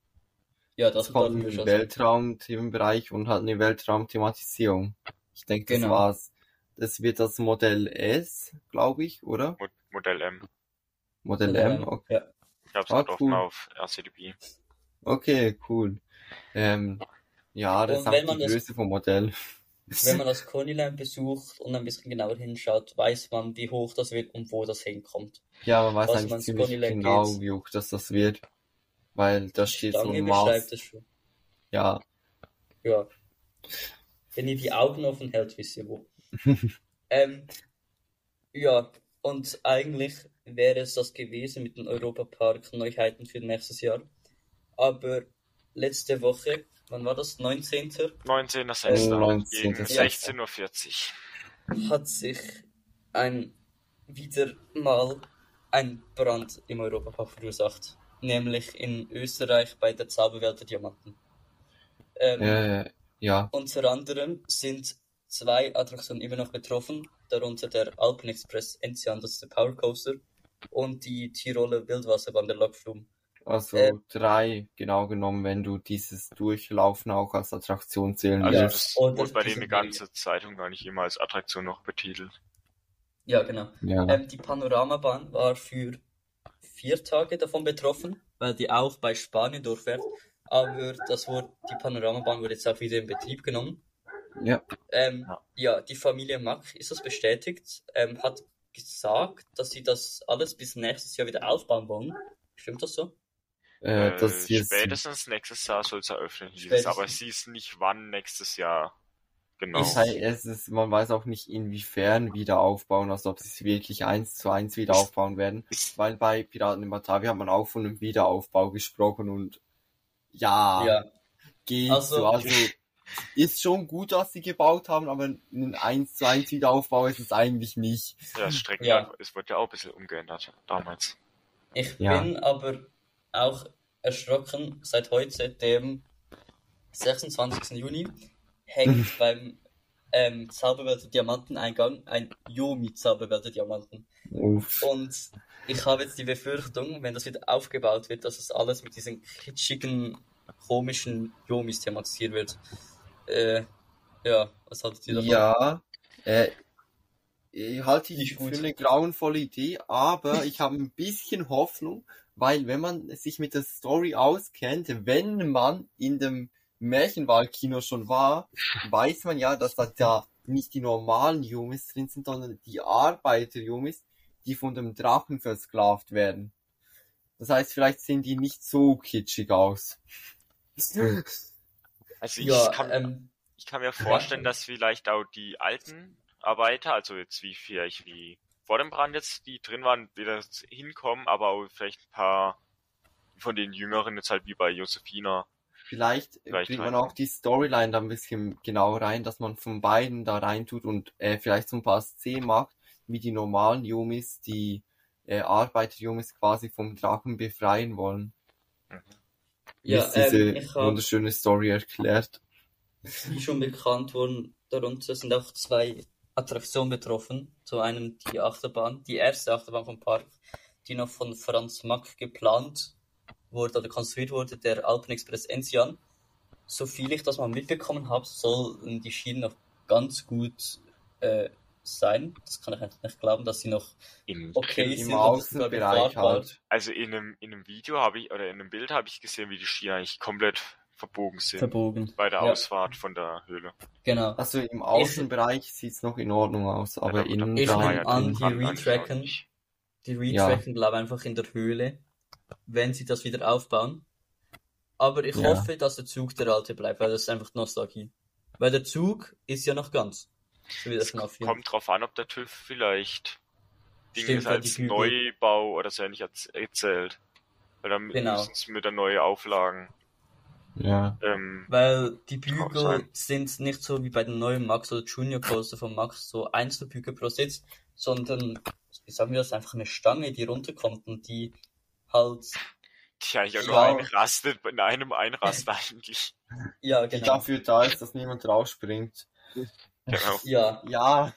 Ja, das Es kommt sagen. Weltraum-Themenbereich und hat eine Weltraum-Thematisierung. Ich denke, das Genau. war's. Das wird das Modell S, glaube ich, oder? Mo- Modell M. Modell Oder, M, okay. Ja. Ich hab's Ah, gerade cool. offen auf RCDB. Okay, cool. Ähm, ja, das ist auch die man das- Größe vom Modell. <laughs> Wenn man das Coneyland besucht und ein bisschen genauer hinschaut, weiß man, wie hoch das wird und wo das hinkommt. Ja, man weiß was eigentlich man ziemlich genau, geht. wie hoch das das wird. Weil da steht so Stange beschreibt Maß. Ja, Ja. Wenn ihr die Augen offen hält, wisst ihr wo. <laughs> ähm, ja, und eigentlich wäre es das gewesen mit den Europapark-Neuheiten für nächstes Jahr. Aber letzte Woche, wann war das? 19. 19.06. 19. gegen Ja. 16.40 hat sich ein wieder mal ein Brand im Europapark verursacht. Nämlich in Österreich bei der Zauberwelt der Diamanten. Ähm, äh, ja, Unter anderem sind zwei Attraktionen immer noch betroffen, darunter der Alpen Express Enzian, das ist der Power Coaster, und die Tiroler Wildwasserbahn der Lokflum. also äh, drei genau genommen, wenn du dieses Durchlaufen auch als Attraktion zählen Also Ja. willst. wurde bei denen die ganze Zeitung gar nicht immer als Attraktion noch betitelt. Ja, genau. Ja, Ähm, die Panoramabahn war für vier Tage davon betroffen, weil die auch bei Spanien durchfährt. Aber das wurde, die Panoramabahn wurde jetzt auch wieder in Betrieb genommen. ja, Ähm, Ja. ja, die Familie Mack ist das bestätigt, ähm, hat gesagt, dass sie das alles bis nächstes Jahr wieder aufbauen wollen. Stimmt das so? äh, das Äh, spätestens nächstes Jahr soll es es, Spätestens. aber sie ist nicht wann nächstes Jahr. Genau. ich sei, es ist, man weiß auch nicht inwiefern wieder aufbauen, also ob sie es wirklich eins zu eins wieder aufbauen werden. Weil bei Piraten in Batavia hat man auch von einem Wiederaufbau gesprochen und ja, Ja. geht Also- so. Also ist schon gut, was sie gebaut haben, aber ein 1 zu 1 Wiederaufbau ist es eigentlich nicht. Ja, das Strecken, Ja. es wurde ja auch ein bisschen umgeändert damals. Ich Ja. bin aber auch erschrocken, seit heute, dem 26. Juni, hängt beim ähm, Zauberwelt der Diamanteneingang ein Yomi Zauberwelt der Diamanten. Uff. Und ich habe jetzt die Befürchtung, wenn das wieder aufgebaut wird, dass es alles mit diesen kitschigen, komischen Yomis thematisiert wird. Äh, ja, was haltet ihr davon? Ja, äh, ich halte gut. für eine grauenvolle Idee, aber ich habe ein bisschen Hoffnung, weil wenn man sich mit der Story auskennt, wenn man in dem Märchenwahlkino schon war, weiß man ja, dass da ja nicht die normalen Yumis drin sind, sondern die Arbeiter-Yumis, die von dem Drachen versklavt werden. Das heißt, vielleicht sehen die nicht so kitschig aus. Also ich Ja, kann, ähm, ich kann mir vorstellen, dass vielleicht auch die alten Arbeiter, also jetzt wie vielleicht wie vor dem Brand jetzt, die drin waren, wieder hinkommen, aber auch vielleicht ein paar von den Jüngeren jetzt halt wie bei Josephina. Vielleicht Vielleicht bringt man rein. auch die Storyline da ein bisschen genau rein, dass man von beiden da rein tut und äh, vielleicht so ein paar Szenen macht, wie die normalen Yumis, die äh, Arbeiter-Yumis quasi vom Drachen befreien wollen. Wie ja, ist diese ähm, ich habe wunderschöne Story erklärt. wie <laughs> schon bekannt wurden, darunter sind auch zwei Attraktionen betroffen. Zum einen die Achterbahn, die erste Achterbahn vom Park, die noch von Franz Mack geplant wurde oder konstruiert wurde, der Alpen Express Enzian. So viel ich das mal mitbekommen habe, sollen die Schienen noch ganz gut äh, sein. Das kann ich einfach nicht glauben, dass sie noch In, okay Im sind. Außenbereich halt. Also in einem, in einem Video habe ich, oder in einem Bild habe ich gesehen, wie die Skier eigentlich komplett verbogen sind Verbogen. bei der Ja. Ausfahrt von der Höhle. Genau. Also im Außenbereich sieht's noch in Ordnung aus, aber Ja, innen ich nehme ja an, die retracken. Die retracken, glaube ich, einfach in der Höhle, wenn sie das wieder aufbauen. Aber ich Ja. hoffe, dass der Zug der alte bleibt, weil das ist einfach Nostalgie. Weil der Zug ist ja noch ganz. So wie das Es kommt drauf an, ob der TÜV vielleicht Dinge Stimmt, als die Bügel- Neubau oder so ähnlich erz- erzählt. Weil dann Genau. müssen sie mit der neue Auflagen. Ja. Ähm, Weil die Bügel sind nicht so wie bei den neuen Max oder Junior Coaster von Max so Einzelbügel pro Sitz, sondern, wie sagen wir das, einfach eine Stange, die runterkommt und die halt, die eigentlich auch nur Ja. einrastet, in einem einrast <laughs> eigentlich. ja, Die genau. dafür da ist, dass niemand rausspringt. Genau. Ja, Ja,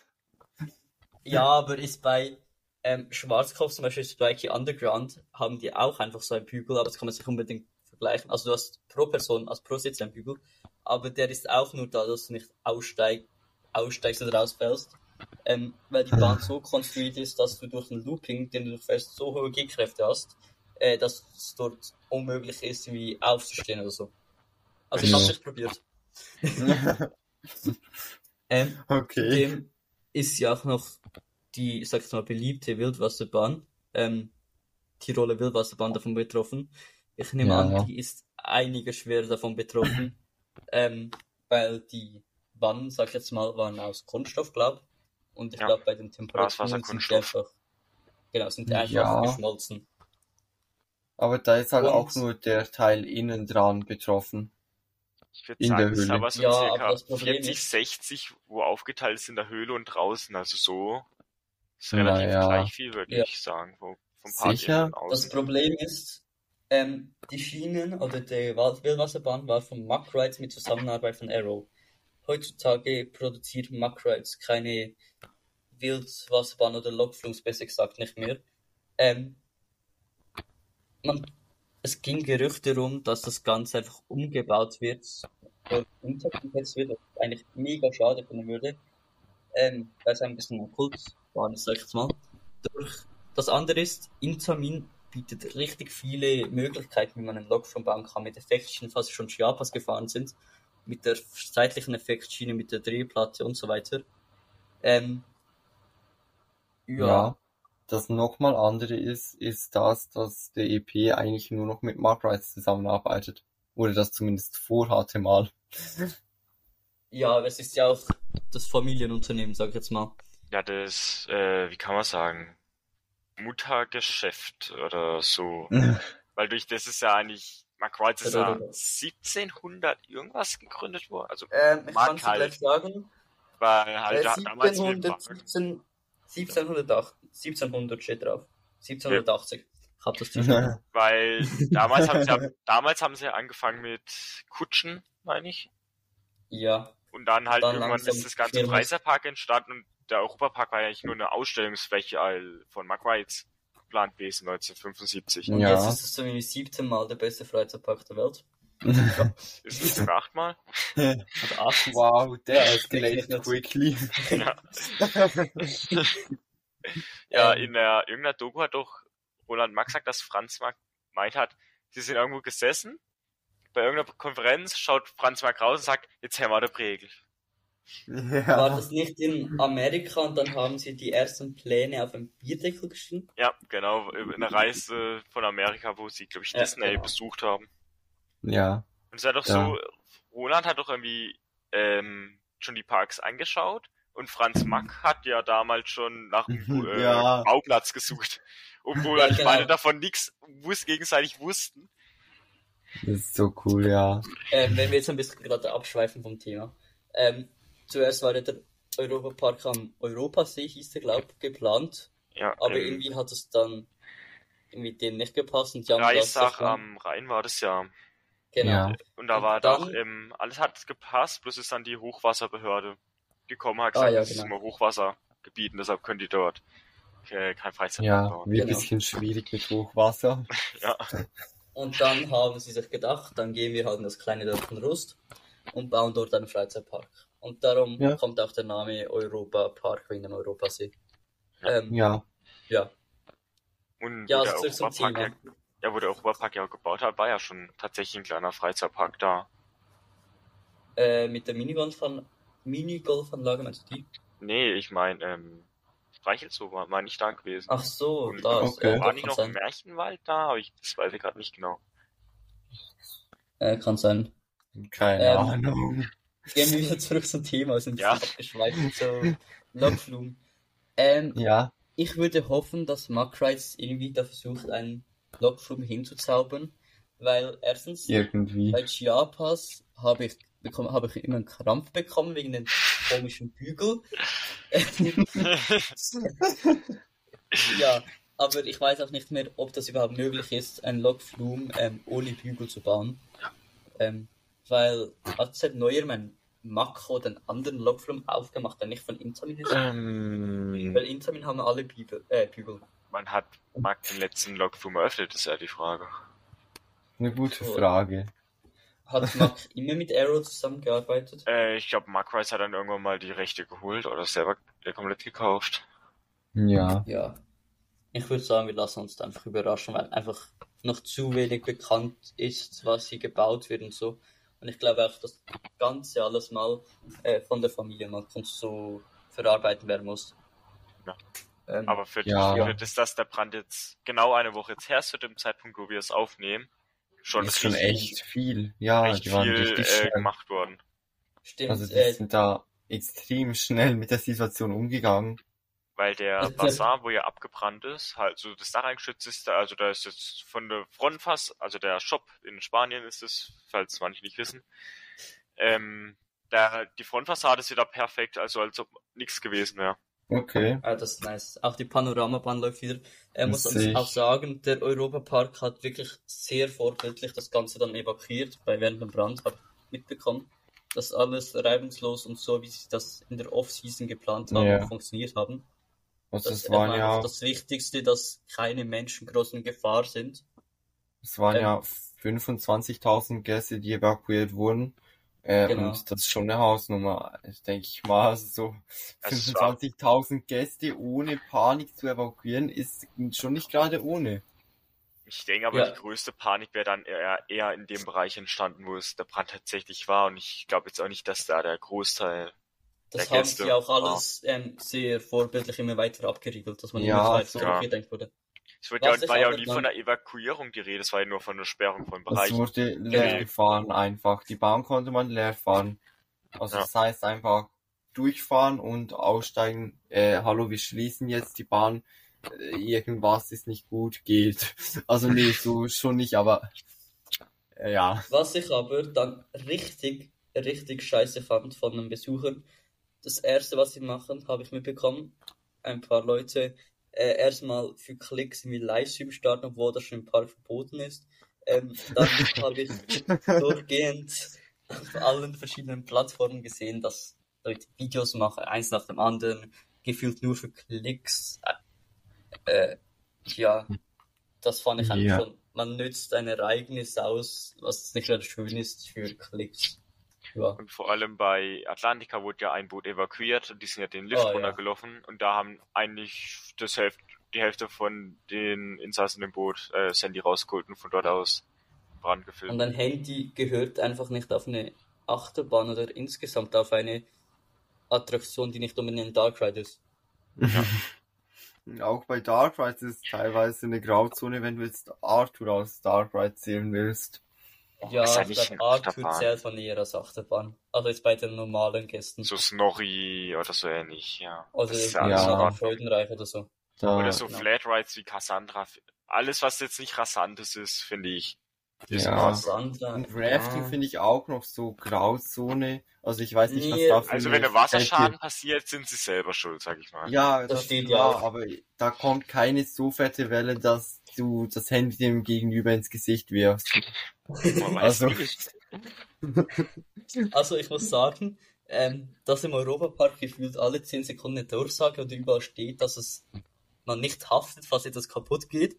Ja, aber ist bei ähm, Schwarzkopf zum Beispiel Strikey Underground haben die auch einfach so einen Bügel, aber das kann man sich unbedingt vergleichen. Also du hast pro Person, also pro Sitz einen Bügel, aber der ist auch nur da, dass du nicht aussteig, aussteigst oder rausfällst. Ähm, weil die <laughs> Bahn so konstruiert ist, dass du durch ein Looping, den du durchfährst, so hohe G-Kräfte hast, äh, dass es dort unmöglich ist, wie aufzustehen oder so. Also ich Ja. hab's nicht probiert. <laughs> Ähm, okay. Zudem ist ja auch noch die, ich sag jetzt mal, beliebte Wildwasserbahn, ähm, Tiroler Wildwasserbahn davon betroffen. Ich nehme Ja. an, die ist einiges schwer davon betroffen, <laughs> ähm, weil die Wannen, sag ich jetzt mal, waren aus Kunststoff, glaub. Und ich Ja. glaube, bei den Temperaturen sind die einfach, genau, sind die einfach Ja. geschmolzen. Aber da ist halt Und- auch nur der Teil innen dran betroffen. Ich würde In sagen, der es ist Höhle. aber so Ja, aber circa das Problem 40, ist- 60, wo aufgeteilt ist in der Höhle und draußen. Also so ist Na relativ ja. gleich viel, würde Ja. ich sagen. Vom, Sicher? Das. Problem ist, ähm, die Schienen oder die Wa- Wildwasserbahn war von Mack Rides mit Zusammenarbeit von Arrow. Heutzutage produziert Mack Rides keine Wildwasserbahn oder Lokflugs, besser gesagt, nicht mehr. Ähm, man, es ging Gerüchte rum, dass das Ganze einfach umgebaut wird, oder untergesetzt wird, was ich eigentlich mega schade finden würde, ähm, weil es ein bisschen Kultbahn ist, sag ich jetzt mal. Durch das andere ist, Intamin bietet richtig viele Möglichkeiten, wie man einen Lokflug bauen kann, mit Effektschienen, falls wir schon Chiapas gefahren sind, mit der seitlichen Effektschiene, mit der Drehplatte und so weiter. Ähm, ja, Ja. Das nochmal andere ist, ist das, dass der EP eigentlich nur noch mit Mark Reitz zusammenarbeitet. Oder das zumindest vorhatte mal. <laughs> Ja, aber es ist ja auch das Familienunternehmen, sag ich jetzt mal. Ja, das, äh, wie kann man sagen? Muttergeschäft oder so. <laughs> Weil durch das ist ja eigentlich, Mark Wright ist ja 1700 irgendwas gegründet worden. Also, ähm, ich kann es gleich halt. sagen. Weil halt äh, 1717, 1708, 1700 steht drauf. 1780. Ich hab das. <laughs> Weil <laughs> damals haben sie ja, damals haben sie ja angefangen mit Kutschen, meine ich. Ja. Und dann halt Dann irgendwann ist das ganze Freizeitpark entstanden und der Europapark war ja eigentlich nur eine Ausstellungsfläche von Mark Wrights geplant gewesen 1975. Und Ja. jetzt ist es so wie siebten Mal der beste Freizeitpark der Welt. <laughs> Ist es sogar achtmal? Acht. wow, der <laughs> escalated quickly. ja. <laughs> ja, Ähm. in der irgendeiner Doku hat doch Roland Max gesagt, dass Franz Marc meint hat, sie sind irgendwo gesessen, bei irgendeiner Konferenz schaut Franz Marc raus und sagt, jetzt haben wir den Pregel. War Ja. das nicht in Amerika und dann haben sie die ersten Pläne auf einem Bierdeckel geschrieben? Ja, genau, über eine Reise von Amerika, wo sie, glaube ich, Ja, Disney genau. besucht haben. Ja. Und es war doch Ja. so, Roland hat doch irgendwie ähm, schon die Parks angeschaut und Franz Mack hat ja damals schon nach einem äh, Ja. Bauplatz gesucht. Obwohl <laughs> Ja, genau. beide davon nichts wus gegenseitig wussten. Das ist so cool, ja. Ähm, wenn wir jetzt ein bisschen gerade abschweifen vom Thema. Ähm, zuerst war der Europapark am Europasee, hieß der, glaube ich, geplant. Ja, Aber ähm, irgendwie hat es dann irgendwie denen nicht gepasst und die haben Reisach am Rhein war das ja. Genau. Ja. Und da Und war dann- doch, ähm, alles hat gepasst, bloß ist dann die Hochwasserbehörde gekommen, hat Ah, gesagt, ja, das ist genau. immer Hochwassergebiet und deshalb können die dort äh, kein Freizeitpark Ja, bauen. wie ein Genau. bisschen schwierig mit Hochwasser. <laughs> Ja. Und dann haben sie sich gedacht, dann gehen wir halt in das kleine Dörfchen Rust und bauen dort einen Freizeitpark. Und darum Ja. kommt auch der Name Europapark wegen dem Europasee. Ähm, Ja. ja. Und Ja, also zurück zum Thema. Ja, wo der Europapark ja gebaut hat, war ja schon tatsächlich ein kleiner Freizeitpark da. Äh, mit der Minigolfanlage, Minigolfanlage meinst du die? Nee, ich meine, ähm, Streichelzoo war, war nicht da gewesen. Ach so, Und da okay. ist, war äh, nicht noch ein. Märchenwald da? Aber ich, das weiß ich gerade nicht genau. Äh, kann sein. Keine Ähm, Ahnung. Gehen wir wieder zurück zum Thema, sind Ja. abgeschweift zu Lokflumen. Ähm, Ja. ich würde hoffen, dass Mark Wright irgendwie da versucht, einen Lokflum hinzuzaubern, weil erstens, Irgendwie. bei Chiapas habe ich, bekomme, habe ich immer einen Krampf bekommen wegen den komischen Bügel. <laughs> ja, aber ich weiß auch nicht mehr, ob das überhaupt möglich ist, einen Lokflum ähm, ohne Bügel zu bauen. Ähm, weil hat seit neuer mein Mako den anderen Lokflum aufgemacht, der nicht von Intamin ist. ähm, Weil Intamin haben alle Bügel. Äh, Bügel. Man hat Mark den letzten Lokflum eröffnet, ist ja die Frage. Eine gute So. Frage. Hat Mac <laughs> immer mit Arrow zusammengearbeitet? Äh, ich glaube, Mark Rice hat dann irgendwann mal die Rechte geholt oder selber komplett gekauft. Ja. Ja. Ich würde sagen, wir lassen uns da einfach überraschen, weil einfach noch zu wenig bekannt ist, was hier gebaut wird und so. Und ich glaube auch, dass das Ganze alles mal äh, von der Familie mal so verarbeiten werden muss. Ja. Ähm, Aber für, Ja. für das, dass der Brand jetzt genau eine Woche jetzt her ist, zu dem Zeitpunkt, wo wir es aufnehmen, schon Das ist schon echt viel. Ja, echt die waren viel richtig äh, gemacht worden. stimmt, Also die äh, sind da extrem schnell mit der Situation umgegangen. Weil der Also Bazar, wo ja abgebrannt ist, halt so das Dach eingeschützt ist, also da ist jetzt von der Frontfass, also der Shop in Spanien ist es, falls manche nicht wissen, ähm, der, die Frontfassade ist wieder perfekt, also als ob nichts gewesen wäre. Okay. Ah, das ist nice. Auch die Panoramabahn läuft wieder. Er muss uns ich. auch sagen, der Europapark hat wirklich sehr vorbildlich das Ganze dann evakuiert bei während dem Brand. Hab mitbekommen, dass alles reibungslos und so, wie sie das in der Off-Season geplant haben, Ja. funktioniert haben. Also Das das waren war ja, einfach das Wichtigste, dass keine Menschen groß in Gefahr sind. es waren ähm, ja 25.000 Gäste, die evakuiert wurden. Äh, Genau. Und das ist schon eine Hausnummer, denke ich mal. Also so Es war- 25.000 Gäste ohne Panik zu evakuieren, ist schon nicht gerade ohne. Ich denke aber, Ja. die größte Panik wäre dann eher, eher in dem Bereich entstanden, wo es der Brand tatsächlich war und ich glaube jetzt auch nicht, dass da der Großteil Das Der haben Gäste, sie auch alles ähm, sehr vorbildlich immer weiter abgeriegelt, dass man Ja, immer weiter so. zurückgedenkt wurde. Es wird ja, war ja auch nie von der Evakuierung die Rede, es war ja nur von der Sperrung von Es Bereichen. wurde leer Genau. gefahren einfach. Die Bahn konnte man leer fahren. Also Ja. das heißt einfach durchfahren und aussteigen. Äh, hallo, wir schließen jetzt die Bahn. Äh, irgendwas ist nicht gut, geht. <laughs> Also nee, so schon nicht, aber ja. Was ich aber dann richtig, richtig scheiße fand von den Besuchern, das erste, was sie machen, habe ich mitbekommen, ein paar Leute äh, erstmal für Klicks irgendwie Livestream starten, obwohl das schon im Park verboten ist. Ähm, dann <laughs> <laughs> habe ich durchgehend auf allen verschiedenen Plattformen gesehen, dass Leute Videos machen, eins nach dem anderen, gefühlt nur für Klicks. Äh, äh, ja, das fand ich einfach Ja. schon. Man nützt ein Ereignis aus, was nicht gerade schön ist, für Klicks. Ja. Und vor allem bei Atlantica wurde ja ein Boot evakuiert und die sind ja den Lift Oh, ja. runtergelaufen und da haben eigentlich das Hälfte, die Hälfte von den Insassen im Boot äh, das Handy rausgeholt und von dort aus Brand Und gefilmt. ein Handy gehört einfach nicht auf eine Achterbahn oder insgesamt auf eine Attraktion, die nicht unbedingt ein Dark Ride ist. Auch bei Dark Rides ist es teilweise eine Grauzone, wenn du jetzt Arthur aus Dark Ride zählen willst. Ja, ist ja ich nicht Arthur Achterbahn. zählt von eher als Achterbahn. Also jetzt bei den normalen Gästen. So Snorri oder so ähnlich, ja. Also Das ist ja. Freudenreich oder so. Da, Oder so genau. Flatrides wie Cassandra. Alles, was jetzt nicht Rasantes ist, finde ich. Ist Ja. in Ordnung. Sandra, Und Rafting ja. finde ich auch noch so Grauzone. Also ich weiß nicht, was Nee. da für Also wenn ein Wasserschaden fette- passiert, sind sie selber schuld, sag ich mal. Ja, Das das, steht ja aber da kommt keine so fette Welle, dass du das Handy dem Gegenüber ins Gesicht wirfst. Also. Also ich muss sagen, ähm, dass im Europapark gefühlt alle 10 Sekunden eine Durchsage und überall steht, dass es man nicht haftet, falls etwas kaputt geht.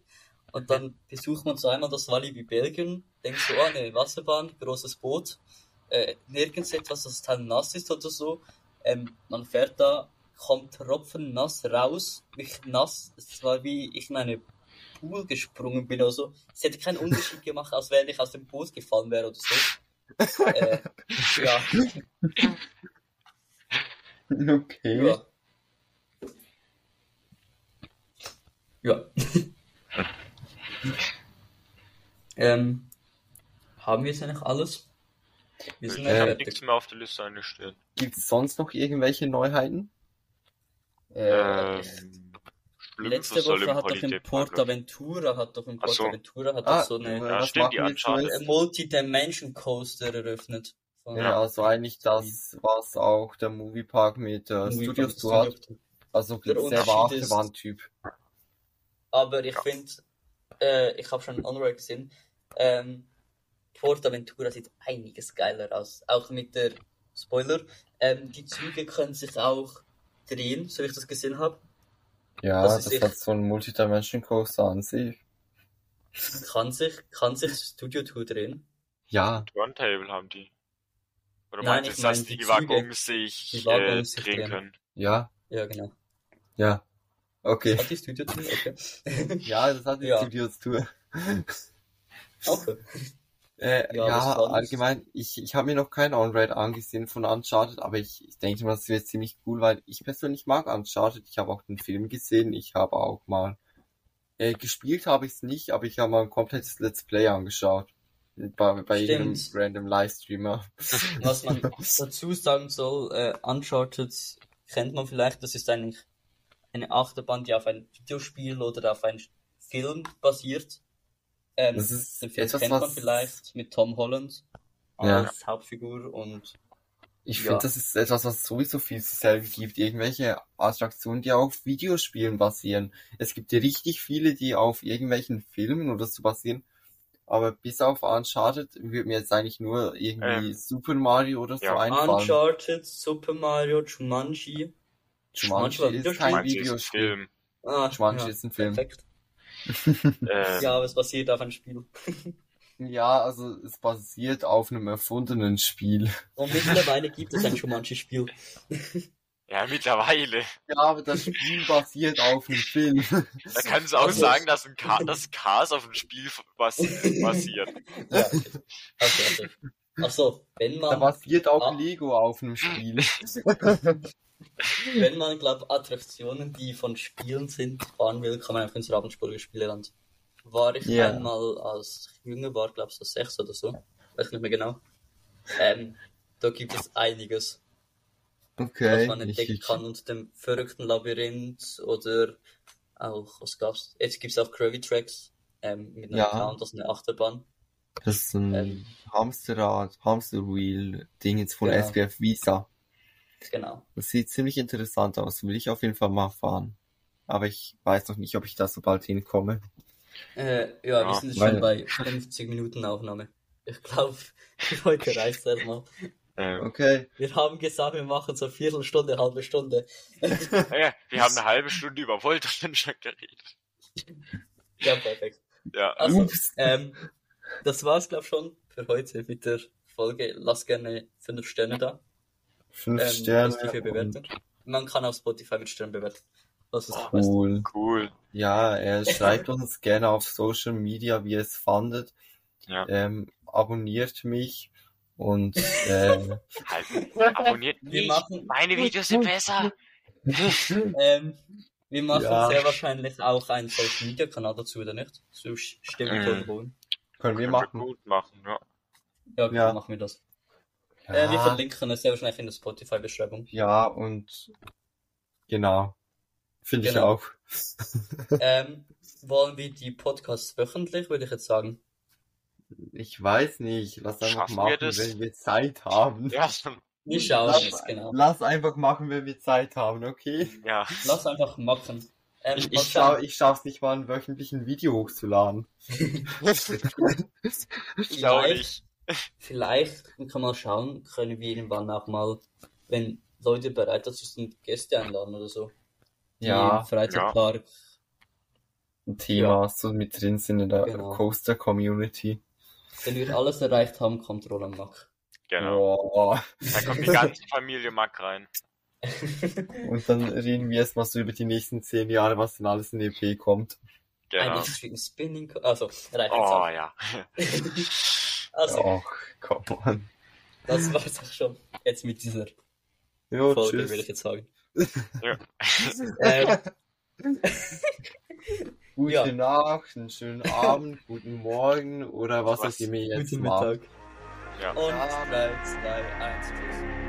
Und dann besucht man so einmal das Walibi Belgien, denkt so, ah, eine Wasserbahn, großes Boot, äh, nirgends etwas, das total nass ist oder so. Ähm, man fährt da, kommt tropfennass raus, wirklich nass. Es war wie ich in eine Pool gesprungen bin oder so. Es hätte keinen Unterschied gemacht, als wenn ich aus dem Boot gefallen wäre oder so. äh, ja, okay. ja. Ja. ähm, haben wir jetzt eigentlich alles? Wir sind Ich ja habe nichts mehr auf der Liste eingestellt. Gibt es sonst noch irgendwelche Neuheiten? Äh, Ähm, letzte Woche hat doch in Portaventura hat doch in Ach so. Portaventura hat Ah, doch so eine Ja, was stimmt, die äh, Multi-Dimension Coaster eröffnet. Von Ja, also eigentlich das, was auch der Moviepark mit äh, Movie Studios Park zu hat. Also Der ist- Achterbahn-Typ. Aber ich finde, äh, ich habe schon On-Road gesehen, ähm, Portaventura sieht einiges geiler aus. Auch mit der Spoiler. Ähm, die Züge können sich auch drehen, so wie ich das gesehen habe. Ja, Das das, echt- hat so ein Multidimension Coaster an sich. Kann sich, kann sich Studio Tour drehen. Ja, Turntable haben die. Oder Nein, meinst du, ich dass meine, die, die. Waggons sich Die äh, sich drehen drehen. können? ja, Ja, genau. ja. Okay. Hat die Studio Tour? Okay. Ja, das hat die Ja. Studios Tour. okay. Äh, Ja, ja, allgemein, ich, ich habe mir noch kein On-Ride angesehen von Uncharted, aber ich, ich denke mal, das wird ziemlich cool, weil ich persönlich mag Uncharted. Ich habe auch den Film gesehen, ich habe auch mal äh, gespielt habe ich es nicht, aber ich habe mal ein komplettes Let's Play angeschaut. Bei, bei jedem random Livestreamer. <laughs> Was man dazu sagen soll, äh, Uncharted kennt man vielleicht, das ist eigentlich eine Achterbahn, die auf ein Videospiel oder auf einen Film basiert. Ähm, Das ist den Film etwas, kennt man was- vielleicht mit Tom Holland Ja. als Hauptfigur und Ich Ja. finde, das ist etwas, was sowieso viel zu selten gibt. Irgendwelche Attraktionen, die auf Videospielen basieren. Es gibt ja richtig viele, die auf irgendwelchen Filmen oder so basieren. Aber bis auf Uncharted würde mir jetzt eigentlich nur irgendwie Ähm, Super Mario oder so ja. einfallen. Uncharted, Super Mario, Jumanji. Jumanji war ist Videospiel. kein du, ist ein Videospiel. Film? Ah, Jumanji ja, ist ein Film. perfekt. Äh, Ja, aber es basiert auf einem Spiel. Ja, also es basiert auf einem erfundenen Spiel. <laughs> Und mittlerweile gibt es ein Jumanji-Spiel. ja, mittlerweile. Ja, aber das Spiel basiert auf einem Film. Da kannst du auch Also- sagen, dass ein Ka das Cars auf dem Spiel basi- basiert. Ja, okay. Okay, okay. Ach so, wenn Da man, basiert auch Ah. Lego auf einem Spiel. <laughs> wenn man, glaub, Attraktionen, die von Spielen sind, fahren will, kann man einfach ins Ravensburger Spieleland. War ich Ja. einmal als Jünger, war, glaub so sechs oder so. Weiß nicht mehr genau. Ähm, da gibt es einiges, was Okay. man ich, entdecken ich, kann unter dem verrückten Labyrinth oder auch, was gab's? Jetzt gibt's auch Gravy Tracks, ähm, mit einem Ja. Account, das ist eine Achterbahn. Das ist ein Ähm. Hamsterrad, Hamsterwheel-Ding jetzt von Genau. SBF Visa. Genau. Das sieht ziemlich interessant aus. Will ich auf jeden Fall mal fahren. Aber ich weiß noch nicht, ob ich da so bald hinkomme. Äh, ja, wir Ja, sind weil- schon bei 50 Minuten Aufnahme. Ich glaube, heute reicht's erstmal. <laughs> Ähm, Okay. Wir haben gesagt, wir machen so Viertelstunde, halbe Stunde. <laughs> ja, wir haben eine halbe Stunde über Voltern <laughs> schon geredet. Ja, perfekt. Ja, Also, ähm, das war's, glaube schon für heute mit der Folge. Lasst gerne 5 Sterne da. Fünf Ähm, Sterne. Bewertung. Man kann auf Spotify mit Sternen bewerten. Das ist. Cool. cool. Ja, er <laughs> schreibt uns gerne auf Social Media, wie ihr es fandet. Ja. Ähm, abonniert mich und äh, <laughs> Halt, abonniert Wir mich. machen- Meine Videos sind besser. <laughs> Ähm, wir machen Ja. sehr wahrscheinlich auch einen Social Media Kanal dazu, oder nicht? So stimmt Mhm. Können wir Können machen. gut machen, ja. Ja, Ja. ja. machen wir das. Äh, wir Ja, verlinken es sehr wahrscheinlich in der Spotify-Beschreibung. ja, und genau. Finde ich Genau. auch. <laughs> <laughs> ähm, wollen wir die Podcasts wöchentlich, würde ich jetzt sagen. Ich weiß nicht. Lass einfach Schaffen wir machen, das? wenn wir Zeit haben. Ja, <laughs> Wir schauen Lass, es, genau. lass einfach machen, wenn wir Zeit haben, okay? ja. Lass einfach machen. Ähm, Ich, ich, schau, ich schaff's nicht mal, ein wöchentlichen Video hochzuladen. Ich auch nicht. Vielleicht kann man mal schauen, können wir irgendwann auch mal, wenn Leute bereit dazu sind, Gäste einladen oder so. Ja, im Freizeitpark. ein Thema, so mit drin sind in der Genau. Coaster-Community. Wenn wir alles erreicht haben, kommt Roland Mack. Genau. Boah. Da kommt die ganze Familie Mack rein. <laughs> Und dann reden wir erstmal so über die nächsten zehn Jahre, was denn alles in EP kommt. Ein Genau. Extreme Spinning. Co- Also, reicht Oh ja. <laughs> Also, Ach, come on. das war's auch schon. Jetzt mit dieser Jo, Folge, tschüss. würde ich jetzt sagen. Ja. <laughs> Ähm, <laughs> Gute Ja. Nacht, einen schönen Abend, guten Morgen oder was Was? auch immer ihr jetzt guten. Mittag. Ja. Und 3, 2, 1, tschüss.